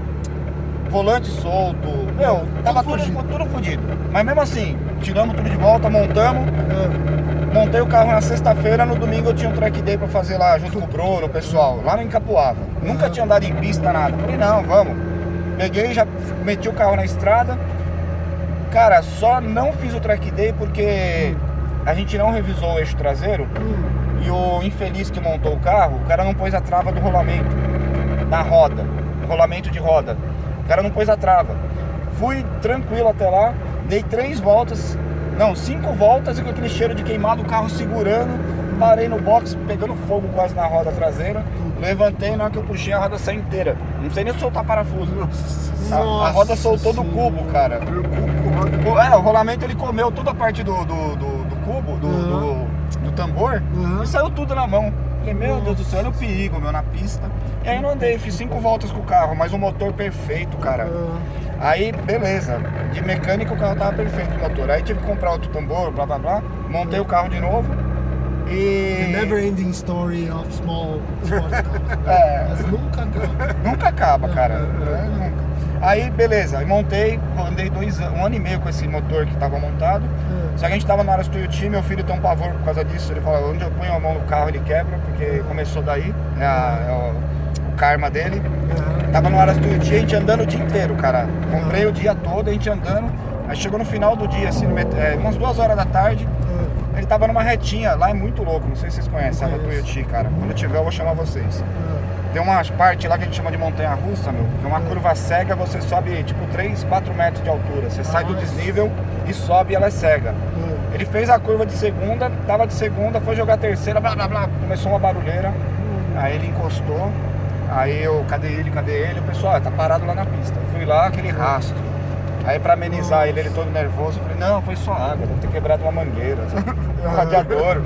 volante solto. Meu, tava tudo, tudo fodido. Mas mesmo assim, tiramos tudo de volta, montamos. Montei o carro na sexta-feira, no domingo eu tinha um track day pra fazer lá junto com o Bruno, o pessoal, lá no Encapuava. Nunca tinha andado em pista, nada. Falei, não, vamos. Peguei, já meti o carro na estrada. Cara, só não fiz o track day porque a gente não revisou o eixo traseiro. E o infeliz que montou o carro, o cara não pôs a trava do rolamento na roda, rolamento de roda. O cara não pôs a trava. Fui tranquilo até lá, dei três voltas, não, cinco voltas e com aquele cheiro de queimado, o carro segurando. Parei no box, pegando fogo quase na roda traseira. Levantei, na hora que eu puxei, a roda saiu inteira. Não sei nem soltar parafuso. A, a roda soltou do cubo, cara. O, é, o rolamento ele comeu toda a parte do, do, do- do cubo, do, Uhum. do, do tambor, Uhum. e saiu tudo na mão. Falei, meu Deus do céu, olha o perigo, meu, na pista. E aí eu não andei, fiz cinco voltas com o carro, mas o motor perfeito, cara. Aí, beleza. De mecânica o carro tava perfeito o motor. Aí tive que comprar outro tambor, blá blá blá. Montei o carro de novo. The E. never ending story of small sports. É, Mas nunca acaba. Nunca acaba, cara. É, nunca. Aí, beleza, montei, andei dois, um ano e meio com esse motor que tava montado. Só que a gente tava na área do Tuiuti, meu filho tem um pavor por causa disso. Ele fala, onde eu ponho a mão no carro ele quebra, porque começou daí, é, a- é o, o karma dele. Tava no Aras Tuiuti, a gente andando o dia inteiro, cara. Comprei o dia todo, a gente andando. Aí chegou no final do dia, assim, met- é, umas duas horas da tarde, ele tava numa retinha, lá é muito louco, não sei se vocês conhecem, a Área Tuiuti, cara. Quando tiver eu vou chamar vocês. Tem umas partes lá que a gente chama de montanha russa, meu. Que é uma curva cega, você sobe tipo 3, 4 metros de altura. Você sai do desnível e sobe e ela é cega. Ele fez a curva de segunda, tava de segunda, foi jogar a terceira, blá blá blá. Começou uma barulheira. Aí ele encostou. Aí eu, cadê ele, cadê ele? O pessoal, ah, tá parado lá na pista. Eu fui lá, aquele rastro. Aí pra amenizar ele, ele todo nervoso, eu falei, não, foi só água, deve ter quebrado uma mangueira, um radiador.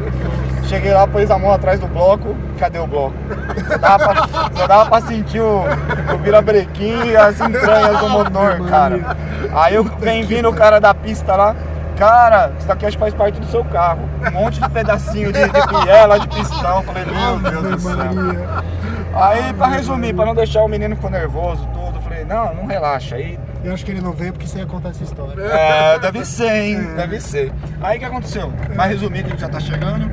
Cheguei lá, pôs a mão atrás do bloco, cadê o bloco? Só dava pra, só dava pra sentir o, o virabrequim e as entranhas do motor, cara. Aí eu vem vindo o cara da pista lá, cara, isso daqui acho que faz parte do seu carro. Um monte de pedacinho de, de biela, de pistão. Falei, meu Deus do céu. Aí, pra resumir, pra não deixar o menino ficar nervoso, tudo, falei, não, não relaxa. Aí Eu acho que ele não veio porque você ia contar essa história. é, deve ser, hein? Deve ser. Aí o que aconteceu? Pra resumir, que a gente já tá chegando.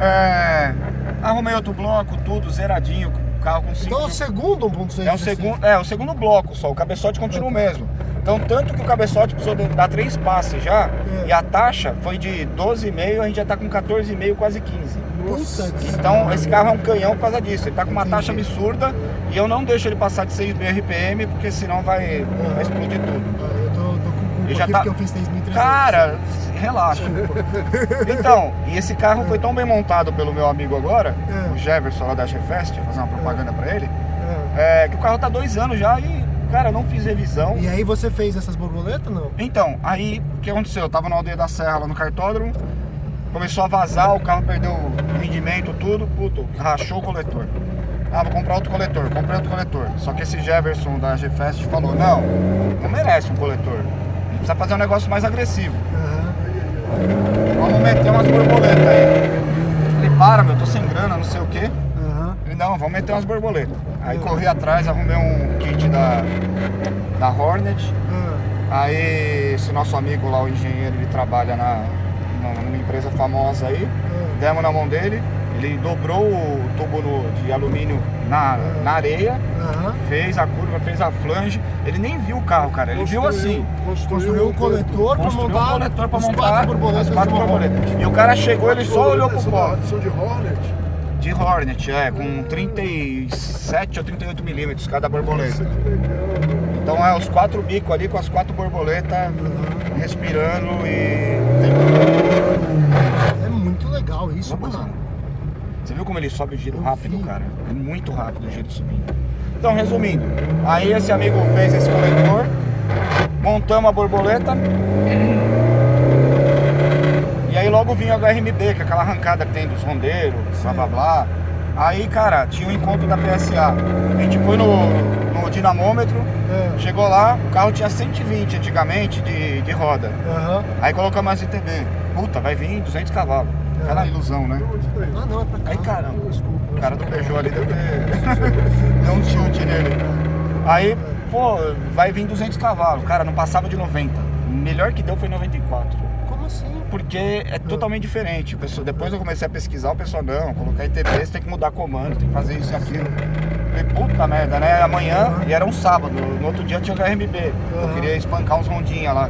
É, arrumei outro bloco, tudo zeradinho, carro com cinco. Então é o segundo 1.6. É o segundo, é o segundo bloco só, o cabeçote continua o mesmo. Então, tanto que o cabeçote precisou dar três passes já, e a taxa foi de 12,5, a gente já tá com 14,5, quase 15. Puta que Então, esse carro é um canhão por causa disso. Ele tá com uma taxa absurda e eu não deixo ele passar de 6 mil RPM, porque senão vai, vai explodir tudo. Eu tô, tô com culpa E já tá- porque eu fiz 6.300. Cara, relaxa. Então, e esse carro foi tão bem montado pelo meu amigo agora, É. o Jefferson lá da G-Fest, fazer uma propaganda pra ele, É. é, que o carro tá dois anos já e, cara, eu não fiz revisão. E aí você fez essas borboletas não? Então, aí o que aconteceu? Eu tava na aldeia da Serra lá no cartódromo, começou a vazar, o carro perdeu o rendimento, tudo, puto, rachou o coletor. Ah, vou comprar outro coletor, comprei outro coletor. Só que esse Jefferson da G-Fest falou, não, não merece um coletor. Precisa fazer um negócio mais agressivo. Vamos meter umas borboletas aí. Falei, para, meu, tô sem grana, não sei o quê. Aham. Ele, não, vamos meter umas borboletas. Aí corri atrás, arrumei um kit da, da Hornet. Aí esse nosso amigo lá, o engenheiro, ele trabalha na, na- numa empresa famosa aí. Demos na mão dele, ele dobrou o tubo no- de alumínio na, na areia, Aham. fez a curva, fez a flange. Ele nem viu o carro, cara. Ele viu assim. Construiu um coletor pra Construiu montar um coletor pra montar quatro borboletas as quatro borboletas. E o cara chegou, ele só olhou pro pó. São de Hornet. De Hornet, é, com 37 ou 38 milímetros cada borboleta. Então é os quatro bicos ali com as quatro borboletas respirando e. É muito legal isso, Vamos mano. Você viu como ele sobe o giro rápido, cara? É muito rápido o giro subindo. Então, resumindo, aí esse amigo fez esse coletor, montamos a borboleta. E aí logo vinha o HRMB, que é aquela arrancada que tem dos rondeiros, blá blá blá. Aí, cara, tinha um encontro da PSA. A gente foi no, no dinamômetro, É. chegou lá, o carro tinha 120 antigamente de, de roda. Aham. Aí colocamos as ITB. Puta, vai vir 200 cavalos. Aquela ilusão, né? Ah, não, é pra cá. Aí, caramba, o cara do Peugeot ali deu, deu um tilt nele. Aí, pô, vai vir 200 cavalos. Cara, não passava de 90. O melhor que deu foi 94. Como assim? Porque é totalmente diferente. Pessoal- depois eu comecei a pesquisar, o pessoal, não, colocar ITB, você tem que mudar comando, tem que fazer isso e aquilo. Falei, puta merda, né? Amanhã, e era um sábado, no outro dia tinha o KRMB. Eu queria espancar uns rondinha lá.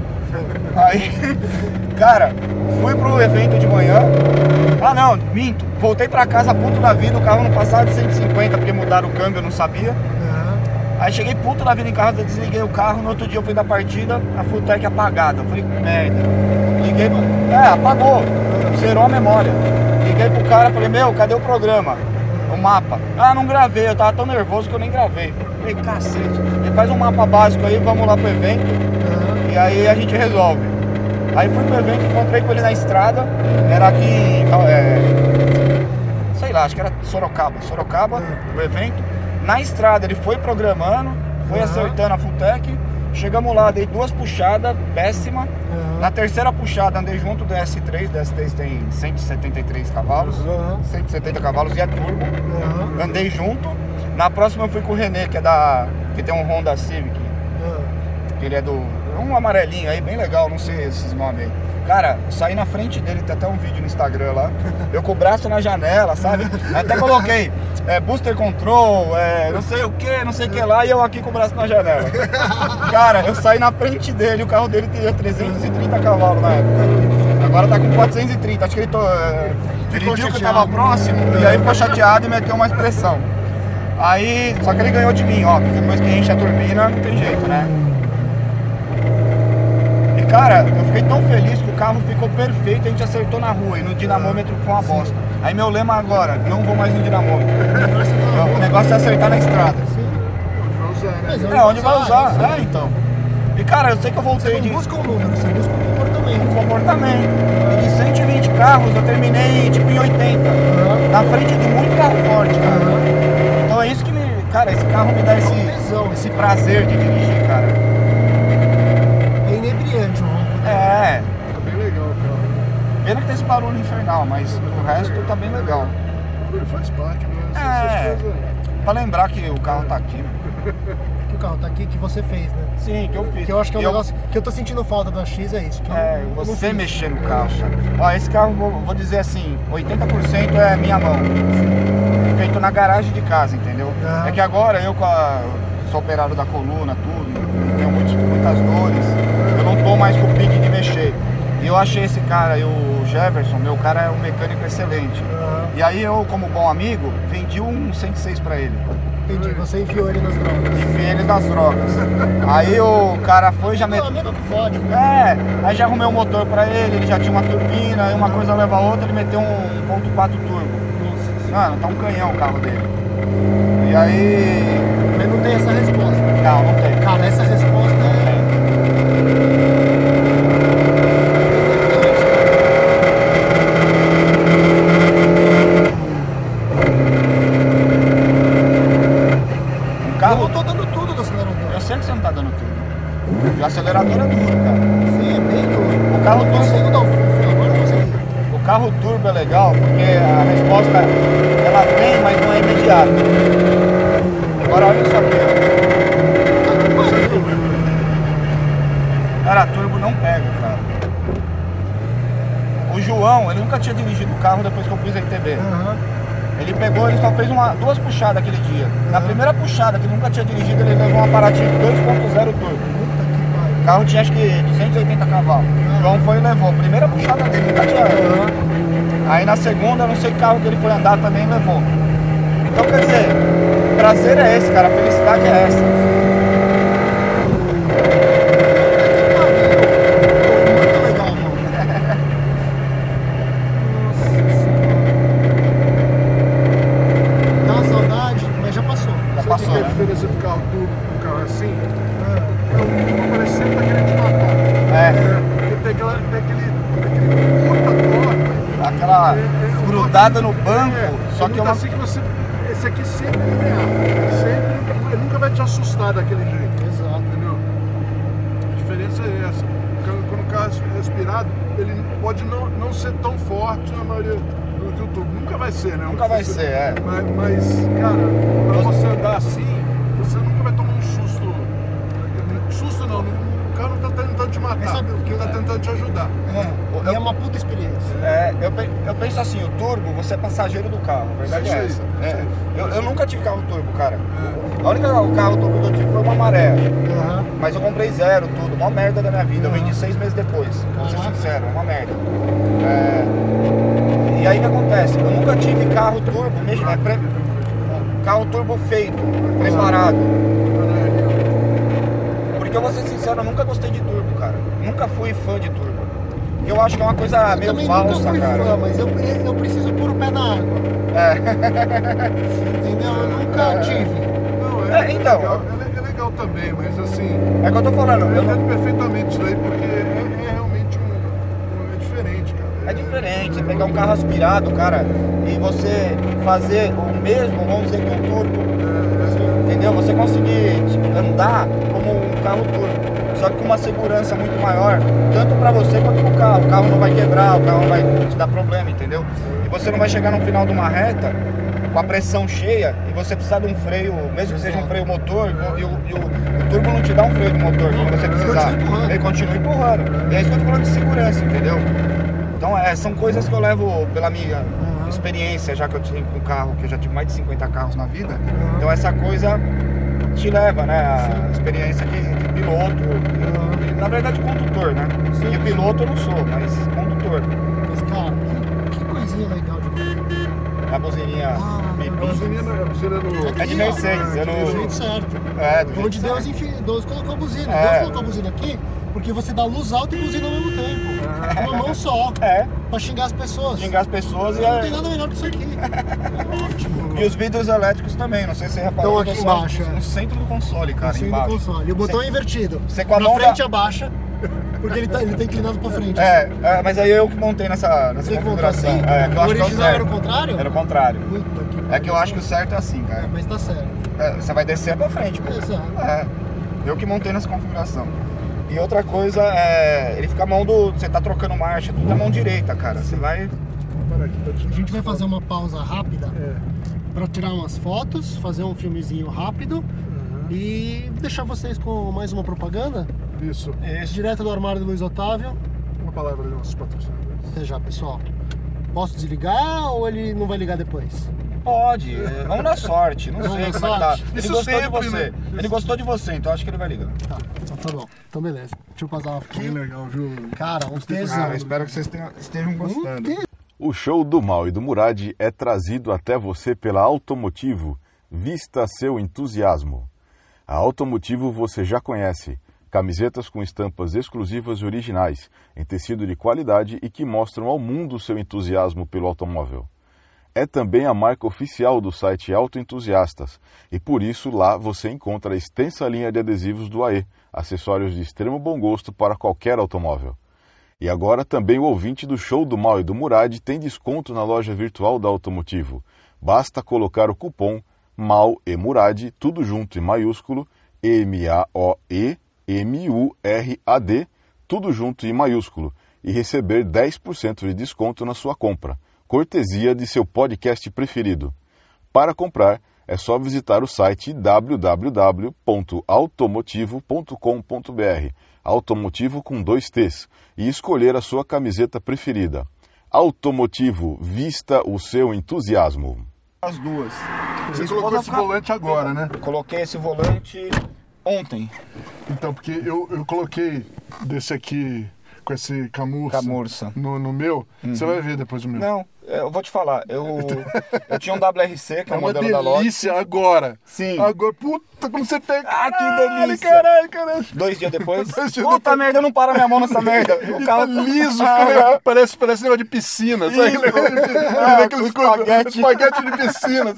Aí, cara, fui pro evento de manhã. Ah não, minto. Voltei pra casa puto da vida, o carro não passava de 150 porque mudaram o câmbio, eu não sabia. Aí cheguei puto da vida em casa, desliguei o carro, no outro dia eu fui da partida, a Fulltech apagada. Eu falei, merda. Liguei, é, apagou, zerou a memória. Liguei pro cara, falei, meu, cadê o programa? O mapa. Ah, não gravei, eu tava tão nervoso que eu nem gravei. Falei, cacete, ele faz um mapa básico aí, vamos lá pro evento, e aí a gente resolve. Aí fui pro evento, encontrei com ele na estrada, era aqui, é, sei lá, acho que era Sorocaba. Sorocaba, o evento. Na estrada ele foi programando, foi Aham. acertando a Fulltech. Chegamos lá, dei duas puxadas, péssima. Aham. Na terceira puxada andei junto do S3, do S3 tem 173 cavalos, Aham. 170 cavalos e é turbo. Aham. Andei junto. Na próxima eu fui com o René, que é da. que tem um Honda Civic, que ele é do. Um amarelinho aí, bem legal, não sei esses nomes aí. Cara, saí na frente dele, tem até um vídeo no Instagram lá. Eu com o braço na janela, sabe? Até coloquei é, booster control, é, não sei o que, não sei o que lá, e eu aqui com o braço na janela. Cara, eu saí na frente dele, o carro dele tinha 330 cavalos na época. Agora tá com 430, acho que ele, tô, é, ele viu que eu tava próximo, e aí ficou chateado e meteu uma expressão. Aí, só que ele ganhou de mim, ó, porque depois que enche a turbina, não tem jeito, né? Cara, eu fiquei tão feliz que o carro ficou perfeito, a gente acertou na rua e no dinamômetro foi uma bosta. Aí meu lema agora, não vou mais no dinamômetro. O negócio é acertar na estrada. Vai usar, né? Mas É, onde vai usar? É, então. E cara, eu sei que eu voltei de busca um número, você busca um comportamento. comportamento. E de 120 carros eu terminei tipo em 80. Aham. Na frente de muito carro forte, cara. Aham. Então é isso que me. Cara, esse carro me dá esse, esse prazer de dirigir, cara. É inebriante o ronco. É. Tá bem legal o carro. Pena que tem esse barulho infernal, mas o resto tá bem legal. Faz parte, né? Essas- É. Pra lembrar que o carro tá aqui. Que o carro tá aqui, que você fez, né? Sim, que eu fiz. Que eu acho que é um eu- negócio que eu tô sentindo falta da X, é isso. eu É, eu não você mexer no carro. Ó, esse carro, vou, vou dizer assim, 80% é minha mão. Feito na garagem de casa, entendeu? Ah. É que agora eu com a, sou operário da coluna, tudo, e tenho muitos, muitas dores, eu não tô mais com o pique de mexer. E eu achei esse cara, o Jefferson, meu cara é um mecânico excelente. Aham. E aí eu, como bom amigo, vendi um 106 pra ele. Entendi, você enfiou ele nas drogas. Enfiei ele nas drogas. Aí o cara foi e já meteu. amigo que fode? É, aí já arrumei um motor pra ele, ele já tinha uma turbina, aí uma coisa leva a outra, ele meteu um 1.4 turbo. Mano, tá um canhão o carro dele. E aí. Mas não tem essa resposta. Não, não tem. Cara, essa resposta é. Um Eu carro. não tô dando tudo do acelerador. Eu sei que você não tá dando tudo. E o acelerador é duro, cara. Sim, é bem duro. O carro eu turbo- consigo dar o fio, agora eu consegui. O carro turbo é legal porque a resposta ela vem, mas não é imediata. Agora olha isso aqui, ó. Cara, turbo não pega, cara. O João, ele nunca tinha dirigido o carro depois que eu pus a ITB. Aham. Ele pegou, ele só fez uma, duas puxadas aquele dia. Na primeira puxada, que nunca tinha dirigido, ele levou um aparatinho 2.0 turbo. Puta que pariu. O carro tinha acho que 280 cavalos. O João foi e levou. Primeira puxada dele, nunca tinha. Aí na segunda, não sei que carro que ele foi andar também levou. Então quer dizer, prazer é esse, cara, a felicidade é essa. Muito legal, mano. Nossa senhora. já passou. Já Sabe passou, que é a né? diferença do carro turbo com o carro assim? É, o turbo parece sempre tá querendo te matar. É. Porque tem, aquela, tem aquele, aquele puta torque. Aquela É, o grudada no banco, é, só que é uma... assim que você. Esse aqui sempre é linear. Sempre. Ele nunca vai te assustar daquele jeito. Exato. Entendeu? A diferença é essa. Quando, quando o carro é aspirado, ele pode não, não ser tão forte na maioria do turbo. Nunca vai ser, né? Nunca vai Você- ser, é. Mas, mas, cara, pra você andar assim, você nunca vai tomar um susto. Susto não, o carro não tá tentando te matar. O que Ele tá é? tentando te ajudar. É, e é uma puta experiência. É, eu, eu penso assim, o turbo, você é passageiro do carro, a verdade é aí, essa. isso É, eu, eu nunca tive carro turbo, cara. A única o carro turbo que eu tive foi uma maré. Aham. Mas eu comprei zero, tudo, uma merda da minha vida. Eu vendi seis meses depois, vou ser Caraca. sincero, é uma merda. É, E aí o que acontece? Eu nunca tive carro turbo, mesmo, é, pre- carro turbo feito, preparado. Porque eu vou ser sincero, eu nunca gostei de turbo, cara. Nunca fui fã de turbo. Eu acho que é uma coisa Eu meio também falsa, nunca fui cara. fã, mas eu, eu preciso pôr o pé na água. É. Entendeu? Eu nunca tive. Não, É, então. legal, é, é legal também, mas assim, É o que eu tô falando. eu entendo perfeitamente isso aí, porque é, é realmente um, um- É diferente, cara. É diferente, você pegar um carro aspirado, cara, e você fazer o mesmo, vamos dizer que um turbo. Entendeu? Você conseguir tipo, andar como um carro turbo. Só que com uma segurança muito maior, tanto pra você quanto pro carro. O carro não vai quebrar, o carro não vai te dar problema, entendeu? E você não vai chegar no final de uma reta com a pressão cheia e você precisar de um freio, mesmo que seja um freio motor, e, o, e o- o- o turbo não te dá um freio de motor quando você precisar. Ele continua empurrando. E é isso que eu tô falando de segurança, entendeu? Então é, são coisas que eu levo pela minha experiência, já que eu tenho um carro, que eu já tive mais de 50 carros na vida. Então essa coisa te leva, né? A experiência de, de piloto, e, na verdade condutor, né? Porque piloto eu não sou, mas condutor. Mas, cara, que, que coisinha legal de A buzininha Ah, A buzina, a buzina no. É de Mercedes, eu Do não. jeito certo. É, do jeito Onde Deus, certo. enfim, Deus colocou a buzina. É. Deus colocou a buzina aqui porque você dá luz alta e buzina ao mesmo tempo. Com uma mão só. É, Pra xingar as pessoas. xingar as pessoas e, Não tem é, nada melhor que isso aqui. É e os vidros elétricos também, não sei se você reparou. Estão aqui embaixo, é. No centro do console, cara, Assim do embaixo. console. E o botão é invertido. você com a Na mão frente dá- abaixa, porque ele tá, ele tá inclinado pra frente. É, é, mas aí eu que montei nessa, nessa Você configuração. assim? É, o é o original era o contrário? Era o contrário. Puta que É que eu acho que o certo é assim, É, cara. mas tá certo. É, você vai descer pra frente, pô. Exato. É, eu que montei nessa configuração. E outra coisa é, ele fica a mão do. Você tá trocando marcha, tudo é mão direita, cara. Você vai. Para aqui, pra tirar A gente vai fazer uma pausa rápida É. pra tirar umas fotos, fazer um filmezinho rápido e deixar vocês com mais uma propaganda. Isso. Isso. Direto do armário do Luiz Otávio. Uma palavra dos nossos patrocinadores. Até já, pessoal. Posso desligar ou ele não vai ligar depois? Pode, é, vamos na sorte. Não Vamos sei como é que tá. sorte? Ele Isso gostou de sempre, você. né? Ele gostou de você, então acho que ele vai ligar. Tá, então tá bom. Então beleza. Deixa eu passar Bem aqui. legal, viu? Cara, um tesão. Cara, espero que vocês tenham- estejam gostando. O show do Mal e do Murad é trazido até você pela Automotivo. Vista seu entusiasmo. A Automotivo você já conhece. Camisetas com estampas exclusivas e originais, em tecido de qualidade e que mostram ao mundo seu entusiasmo pelo automóvel. É também a marca oficial do site Autoentusiastas e por isso lá você encontra a extensa linha de adesivos do AE, acessórios de extremo bom gosto para qualquer automóvel. E agora também o ouvinte do show do Mal e do Murad tem desconto na loja virtual da Automotivo. Basta colocar o cupom MAL e Murad, tudo junto em maiúsculo, M-A-O-E-M-U-R-A-D, tudo junto em maiúsculo, e receber 10% de desconto na sua compra, cortesia de seu podcast preferido. Para comprar, é só visitar o site www.automotivo.com.br, automotivo com dois T's, e escolher a sua camiseta preferida. Automotivo, vista o seu entusiasmo. As duas. Você colocou esse volante agora, né? Coloquei esse volante ontem. Então, porque eu, eu coloquei desse aqui com esse camurça, Camurça. No, no meu. Você vai ver depois o meu. Não, Eu vou te falar, eu, eu tinha um WRC, que é, É o uma modelo da Lotus. delícia agora. Sim. Agora, puta, quando você pega. Ah, que delícia. Caralho, caralho. Dois dias depois. Dois dias Puta depois. merda, eu não paro minha mão nessa merda. O Tá carro liso, Ah, parece, parece negócio de piscina, sabe? Isso. Piscina, Ah, aqueles espaguete. espaguete de piscina.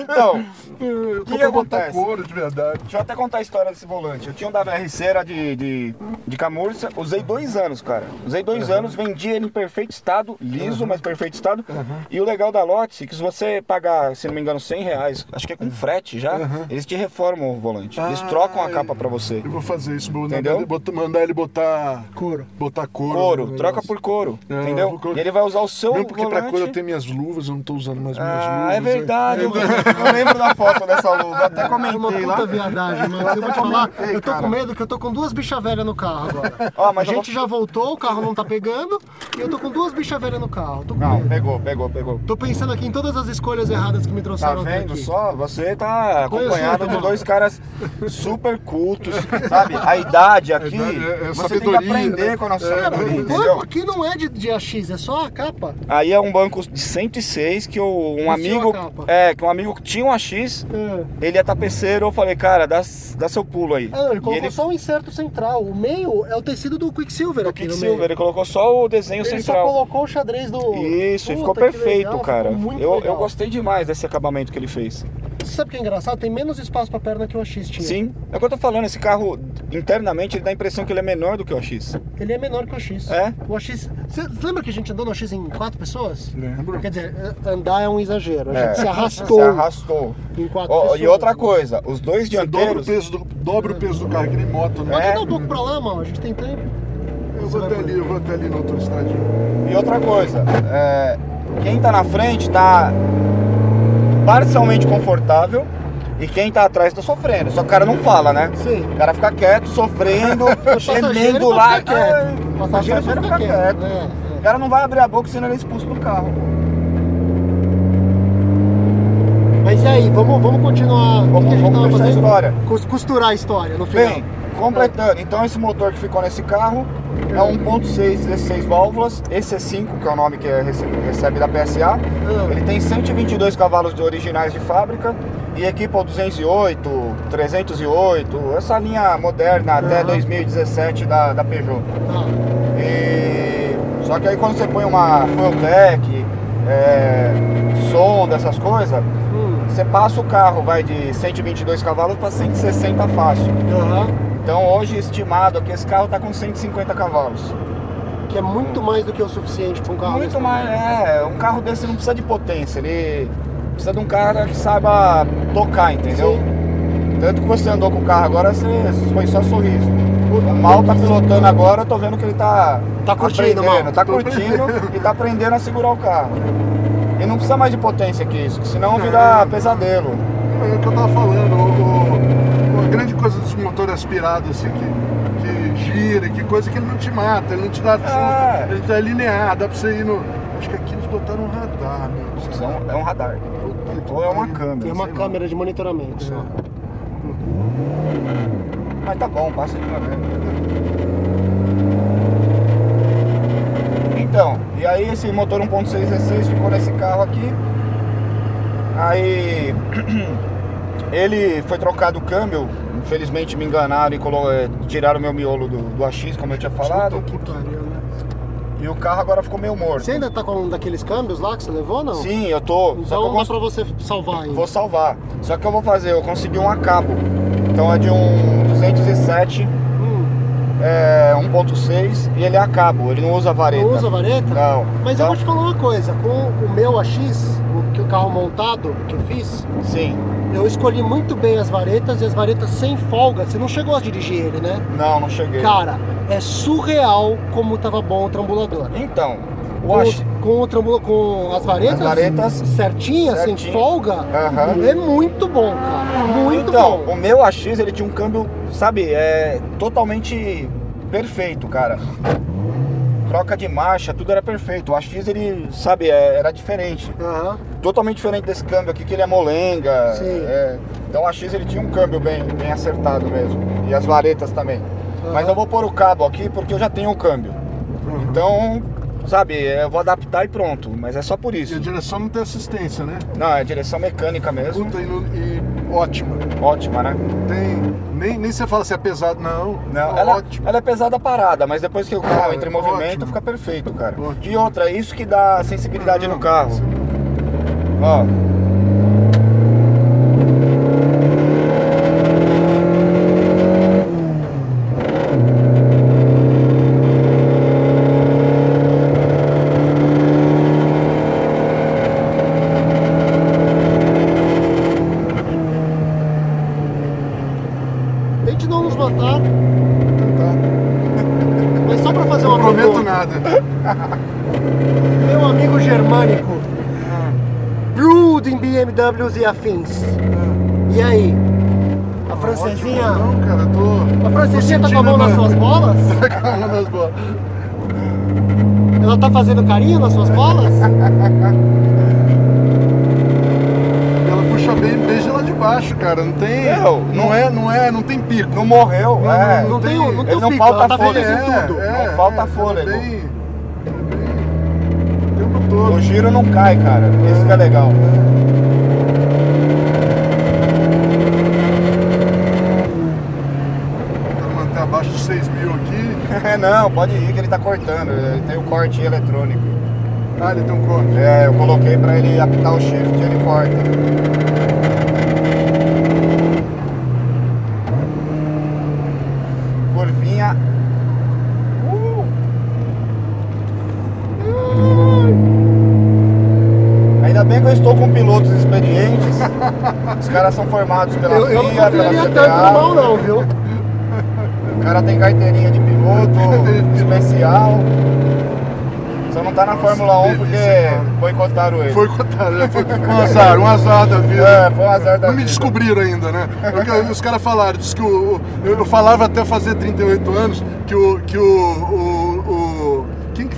Então, tô que botar acontece? couro de verdade. Deixa eu até contar a história desse volante. Eu tinha um WRC, era de, de, de camurça, usei dois anos, cara. Usei dois anos, vendi ele em perfeito estado, liso, mas perfeito estado. E o legal da Lotus é que se você pagar, se não me engano, 100 reais, acho que é com frete já, eles te reformam o volante. Eles Ah, trocam a capa pra você. Eu vou fazer isso, vou mandar Entendeu? ele botar- mandar ele botar Couro. botar couro. Couro, troca por couro, É, entendeu? vou E ele vai usar o seu Não, porque volante. pra couro eu tenho minhas luvas, eu não tô usando mais minhas luvas. Ah, é verdade, eu, eu lembro da foto dessa luva, até É uma comentei lá. puta viadagem, mano. Eu vou te falar, eu tô com medo que eu tô com duas bichas velhas no carro agora. Ó, A mas eu gente já voltou, o carro não tá pegando, e eu tô com duas bichas velhas no carro. Tô com Não, medo. pegou, pegou, pegou. Tô pensando aqui em todas as escolhas erradas que me Tá trouxeram até vendo aqui. só? Você tá acompanhado de mano. dois caras super cultos, sabe? A idade aqui, idade é- é você tem que sabedoria, aprender né? com a nossa Cara, sabedoria, o banco entendeu? aqui não é de, de AX, é só a capa. Aí é um banco de 106 que o- um amigo, a capa. é, que um amigo que tinha um AX, É. ele é tapeceiro, eu falei, cara, dá, dá seu pulo aí. Ah, não, ele E colocou ele, só o inserto central. O meio é o tecido do Quicksilver aqui no Quicksilver, meio. ele colocou só o desenho Ele só central. colocou o xadrez do... Isso, e ficou Puta, que perfeito, legal, cara. ficou muito Eu, legal. eu gostei demais desse acabamento que ele fez. Você sabe o que é engraçado? Tem menos espaço pra perna que o AX tinha. Sim, é o que eu tô falando, esse carro internamente ele dá a impressão que ele é menor do que o AX. Ele é menor que o AX. É? O AX... Você lembra que a gente andou no AX em quatro pessoas? Lembro. Quer dizer, andar é um exagero. A gente É, se arrastou Se arrastou. em quatro Ó, pessoas. e outra coisa, os dois Você dobra o dianteiros. peso do, dobra o peso do carro, que nem moto, né? Pode É. dar um pouco pra lá, mano. A gente tem tempo. Eu vou até ali, eu vou até ali na autoestradinha. E outra coisa, é, quem tá na frente tá parcialmente confortável e quem tá atrás tá sofrendo. Só que o cara não fala, né? Sim. O cara fica quieto, sofrendo, gemendo pra lá. ficar quieto. O passageiro passageiro pra fica quieto. quieto. É, O cara não vai abrir a boca senão ele é expulso do carro. Mas e aí, vamos, vamos continuar. o que Vamos- a gente vamos fechar a fazendo? história. Cos- Costurar a história no final. Bem, completando, então esse motor que ficou nesse carro é um 1.6 16 válvulas, EC5, que é o nome que é- recebe, da PSA. Ele tem 122 cavalos de originais de fábrica e equipa o 208, 308, essa linha moderna até Aham. 2017 da, da Peugeot. Ah, E... Só que aí quando você põe uma Fueltech, é, som, dessas coisas, hum, você passa o carro, vai de 122 cavalos para 160 fácil. aham. Então hoje estimado aqui esse carro está com 150 cavalos. Que é muito mais do que o suficiente para um carro Muito mais, é, um carro desse não precisa de potência, ele precisa de um cara que saiba tocar, entendeu? Sim. Tanto que você andou com o carro agora, você foi só sorriso. Puta, O mal tá pilotando agora, eu tô vendo que ele tá, Tá curtindo, aprendendo, Mal. tá curtindo e tá aprendendo a segurar o carro. E não precisa mais de potência que isso, que senão vira pesadelo. É o que eu tava falando, o, coisa desse motor aspirado, assim, que, que gira, que coisa que ele não te mata, ele não te dá susto, É. ele tá linear, dá pra você ir no. Acho que aqui eles botaram um radar, meu. Isso é um, é um radar. Ou é uma câmera. Tem uma lá. câmera de monitoramento só. Mas tá bom, passa de uma vez. Então, e aí esse motor 1.6 V6 ficou nesse carro aqui. Aí ele foi trocado o câmbio. Infelizmente me enganaram e colo- eh, tiraram meu miolo do, do AX, como eu tinha falado. Puta que pariu, né? E o carro agora ficou meio morto. Você ainda tá com um daqueles câmbios lá que você levou ou não? Sim, eu tô. só que Então eu dá cons- pra você salvar ainda. Vou salvar. Só que eu vou fazer, eu consegui um a cabo. Então é de um 207 Hum, é, 1.6 e ele é a cabo, ele não usa vareta. não usa vareta? Não. Mas Então, eu vou te falar uma coisa, com o meu AX, o, o carro montado que eu fiz, Sim. Eu escolhi muito bem as varetas e as varetas sem folga. Você não chegou a dirigir ele, né? Não, não cheguei. Cara, é surreal como tava bom o trambulador. Então, Com, Ach... com, o trambula, com as varetas, As varetas certinhas, sem certinho. folga, Aham. é muito bom, cara. Muito Então, bom. o meu AX ele tinha um câmbio, sabe, é totalmente perfeito, cara. Troca de marcha, tudo era perfeito. O AX ele, sabe, é- era diferente. Aham. Totalmente diferente desse câmbio aqui, que ele é molenga. Sim. é. Então o AX ele tinha um câmbio bem, bem acertado mesmo. E as varetas também. Mas Aham. eu vou pôr o cabo aqui porque eu já tenho o câmbio. Então, sabe, eu vou adaptar e pronto. Mas é só por E a isso. direção não tem assistência, né? Não, é direção mecânica mesmo. Puta, e, e ótima. Ótima, né? Tem. Nem, nem você fala se é pesado, não. Não, ela, ótimo. ela é pesada parada, mas depois que o carro entra em ótimo. movimento, fica perfeito, cara. Ótimo. E outra, é isso que dá sensibilidade no carro. Isso- Ó. Tente não nos matar, Tá. mas só pra fazer uma Não prometo pergunta. nada. Meu amigo germânico, Brood em BMWs e afins. E aí? A francesinha. Não, cara, tô. A francesinha tá com a mão nas suas bolas? Tá com a mão nas bolas. Ela tá fazendo carinho nas suas bolas? Ela puxa bem desde lá de baixo, cara. Não tem. Meu, não é, não é, não tem pico. Não morreu, Não, é. Não tem, o- não tem Ele o não pico, falta ela tá fôlego. feliz em É, tudo. Não falta tá fôlego. Bem, bem, o tempo todo. O giro não cai, cara. Isso que é legal. Tentando manter abaixo de 6 mil aqui. É, não, pode ir que ele tá cortando. Ele Tem o corte eletrônico. Ah, ele tem um corte. É, eu coloquei pra ele apitar o shift e ele corta. Curvinha. Uh! Ainda bem que eu estou com pilotos experientes. Os caras são formados pela Eu, eu não FIA, pela tanto mal, CTA. não, viu? O cara tem carteirinha de piloto especial. Só não tá na Fórmula 1 porque boicotaram ele. Foi contado, né? Foi um azar, um azar da vida. É, foi um azar da Não me vida. descobriram ainda, né? Porque os caras falaram, diz que o, eu falava até fazer 38 anos que o. Que o, o,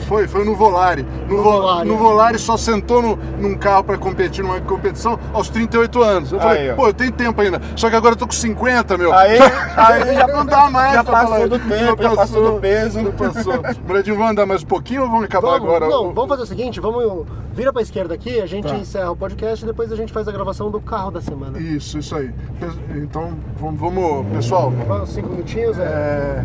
foi? Foi no Volare. No, No Vo- Volare. no Volare só sentou no, num carro pra competir numa competição aos 38 anos. Eu falei, Aí, pô, eu tenho tempo ainda. Só que agora eu tô com 50, meu. Aí, aí já não dá mais. já pra passou falar. do tempo, já passou do peso. Não passou. Bradinho, vamos andar mais um pouquinho ou vamos acabar Vamos, agora? não, vamos fazer o seguinte, vamos vira pra esquerda aqui, a gente Tá. encerra o podcast e depois a gente faz a gravação do carro da semana. Isso, isso aí. Então, vamos, vamos pessoal, Vamos, cinco minutinhos, é. é,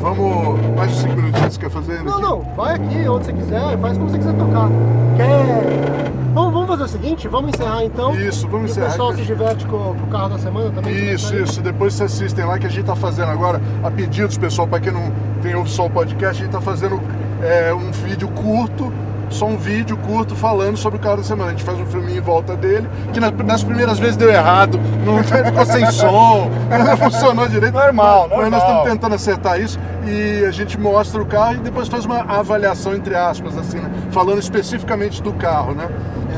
vamos. Mais de cinco minutinhos você quer fazer? Não, aqui? não, vai aqui onde você quiser, faz como você quiser tocar. Quer. Vamos, vamos fazer o seguinte, vamos encerrar então. Isso, vamos encerrar, O pessoal se diverte com, com o carro da semana também. Isso, Tá isso. Depois vocês assistem lá que a gente tá fazendo agora, a pedidos, pessoal, para quem não tem ouve só o podcast, a gente tá fazendo é, um vídeo curto, só um vídeo curto falando sobre o carro da semana. A gente faz um filminho em volta dele, que nas, nas primeiras vezes deu errado, não ficou sem som, não funcionou direito. Normal, Mas nós normal. estamos tentando acertar isso e a gente mostra o carro e depois faz uma avaliação, entre aspas, assim, né? Falando especificamente do carro, né?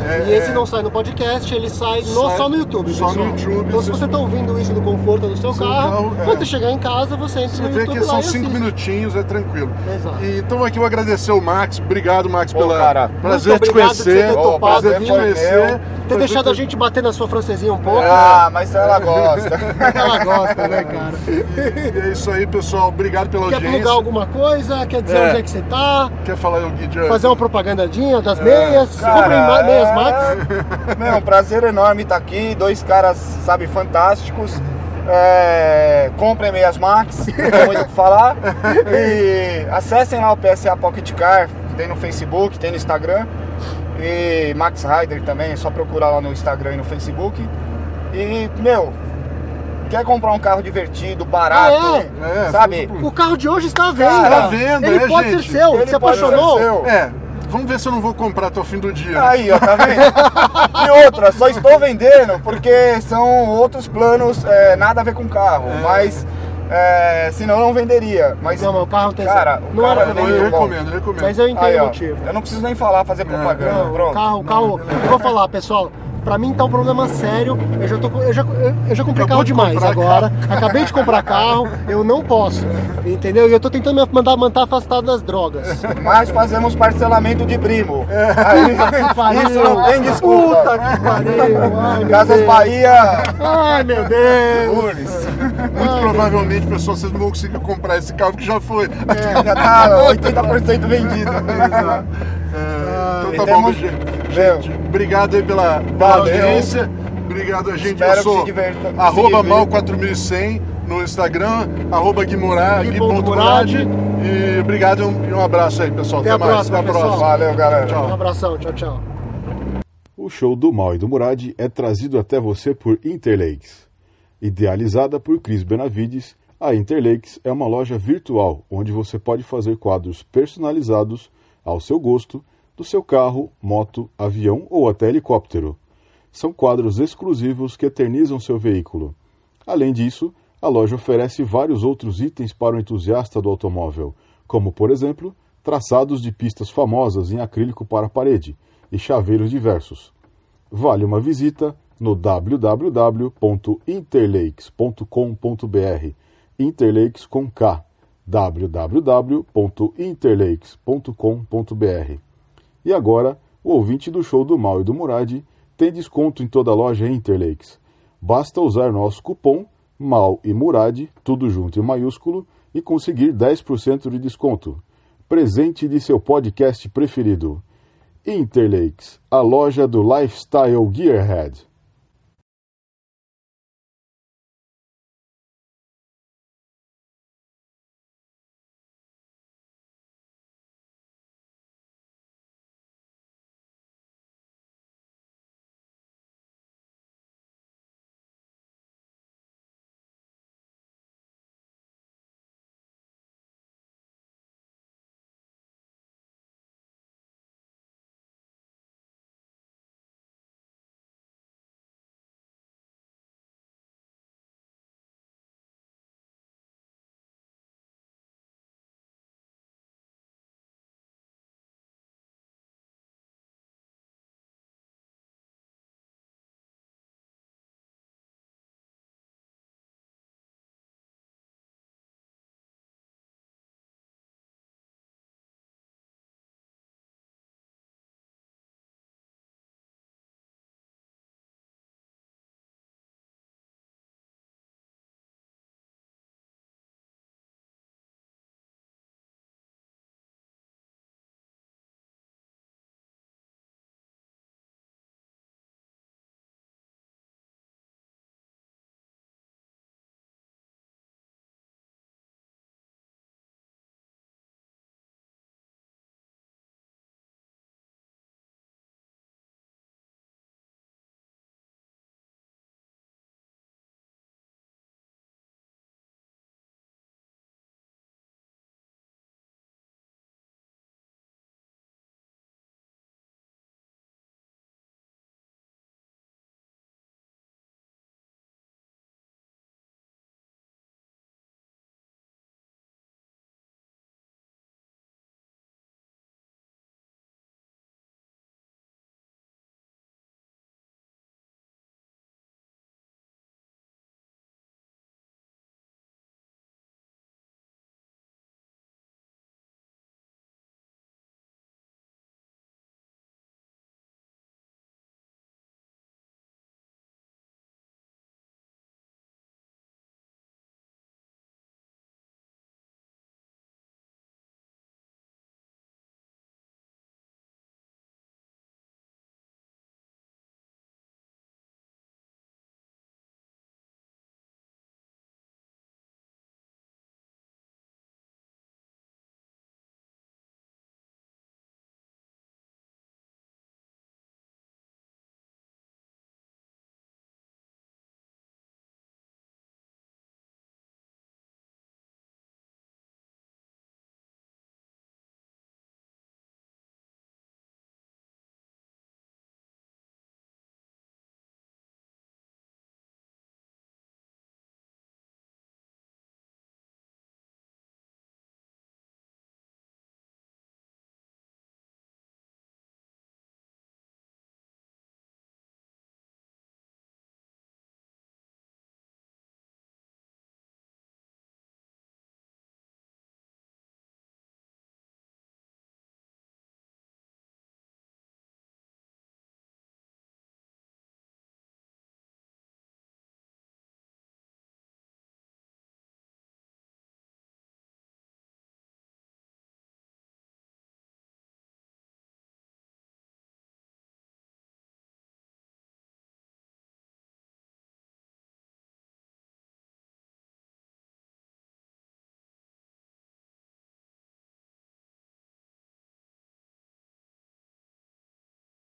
É, E esse é, não sai no podcast, ele sai, no- Sai só no YouTube. só no pessoal. YouTube, Então, se você está ouvindo isso no conforto do seu Seu carro, carro, é. quando você chegar em casa, você entra Você no vê YouTube que lá são e cinco assiste. minutinhos, é tranquilo. Exato. E, então aqui eu agradecer o Max, obrigado Max Pô, pela cara, prazer te você conhecer, ter Ô, topado, prazer prazer te conhecer. Ter deixado ter- a gente bater na sua francesinha um pouco. Ah, mas ela gosta. Ela gosta, né, cara? E é isso aí, pessoal. Obrigado pela Quer audiência. plugar alguma coisa? Quer dizer É. onde é que você tá? Quer falar o Guidia? Fazer uma propagandinha das meias? Cara, Comprem meias é- Max. Meu, um prazer enorme estar aqui. Dois caras, sabe, fantásticos. É, comprem meias Max, não tem muito o que falar. E acessem lá o PSA Pocket Car, tem no Facebook, tem no Instagram. E Max Rider também, é só procurar lá no Instagram e no Facebook. E, meu, quer comprar um carro divertido, barato, Ah, é? sabe? É, O carro de hoje está à venda. Tá vendo, Ele é, pode gente? ser seu. Ele Você pode ser apaixonou? seu. É, vamos ver se eu não vou comprar até o fim do dia. né? Aí, ó, tá vendo? E outra, só estou vendendo porque são outros planos, é, nada a ver com carro, mas é, senão eu não venderia. Mas, Não, mas o carro tem cara, o não carro era é pra eu vender. bom. recomendo, eu recomendo. Mas eu entendo Aí, o ó, motivo. eu não preciso nem falar, fazer propaganda. Não, Pronto. o carro, o carro. Eu vou falar, pessoal. Pra mim tá um problema sério. Eu já, tô, eu já, eu- já comprei Acabou carro de demais agora. Acabei de comprar carro. Eu não posso. Entendeu? E eu tô tentando me mandar manter afastado das drogas. Mas fazemos parcelamento de primo. Aí, isso não tem desculpa. Puta que pariu. Ai, meu Casas Deus. Bahia, Ai, meu Deus. Muito provavelmente, pessoal, vocês não vão conseguir comprar esse carro que já foi. É. Já tá 80% vendido. É, então tá bom, gente. Gente. Obrigado aí pela, pela audiência. Obrigado a gente. Espero Eu sou arroba mal4100 no Instagram, arroba Gui.murad. E obrigado e um, um, abraço aí, pessoal. Até, Até a mais. próxima, Até a próxima. Valeu, galera. Tchau. Um abração. Tchau, tchau. O show do Mal e do Murad é trazido até você por Interlakes. Idealizada por Cris Benavides, a Interlakes é uma loja virtual onde você pode fazer quadros personalizados ao seu gosto do seu carro, moto, avião ou até helicóptero. São quadros exclusivos que eternizam seu veículo. Além disso, a loja oferece vários outros itens para o entusiasta do automóvel, como, por exemplo, traçados de pistas famosas em acrílico para a parede e chaveiros diversos. Vale uma visita no www.interlakes.com.br Interlakes com K www.interlakes.com.br E agora, o ouvinte do show do Mal e do Murad tem desconto em toda a loja Interlakes. Basta usar nosso cupom MAL e Murad, tudo junto em maiúsculo, e conseguir 10% de desconto. Presente de seu podcast preferido. Interlakes, a loja do Lifestyle Gearhead.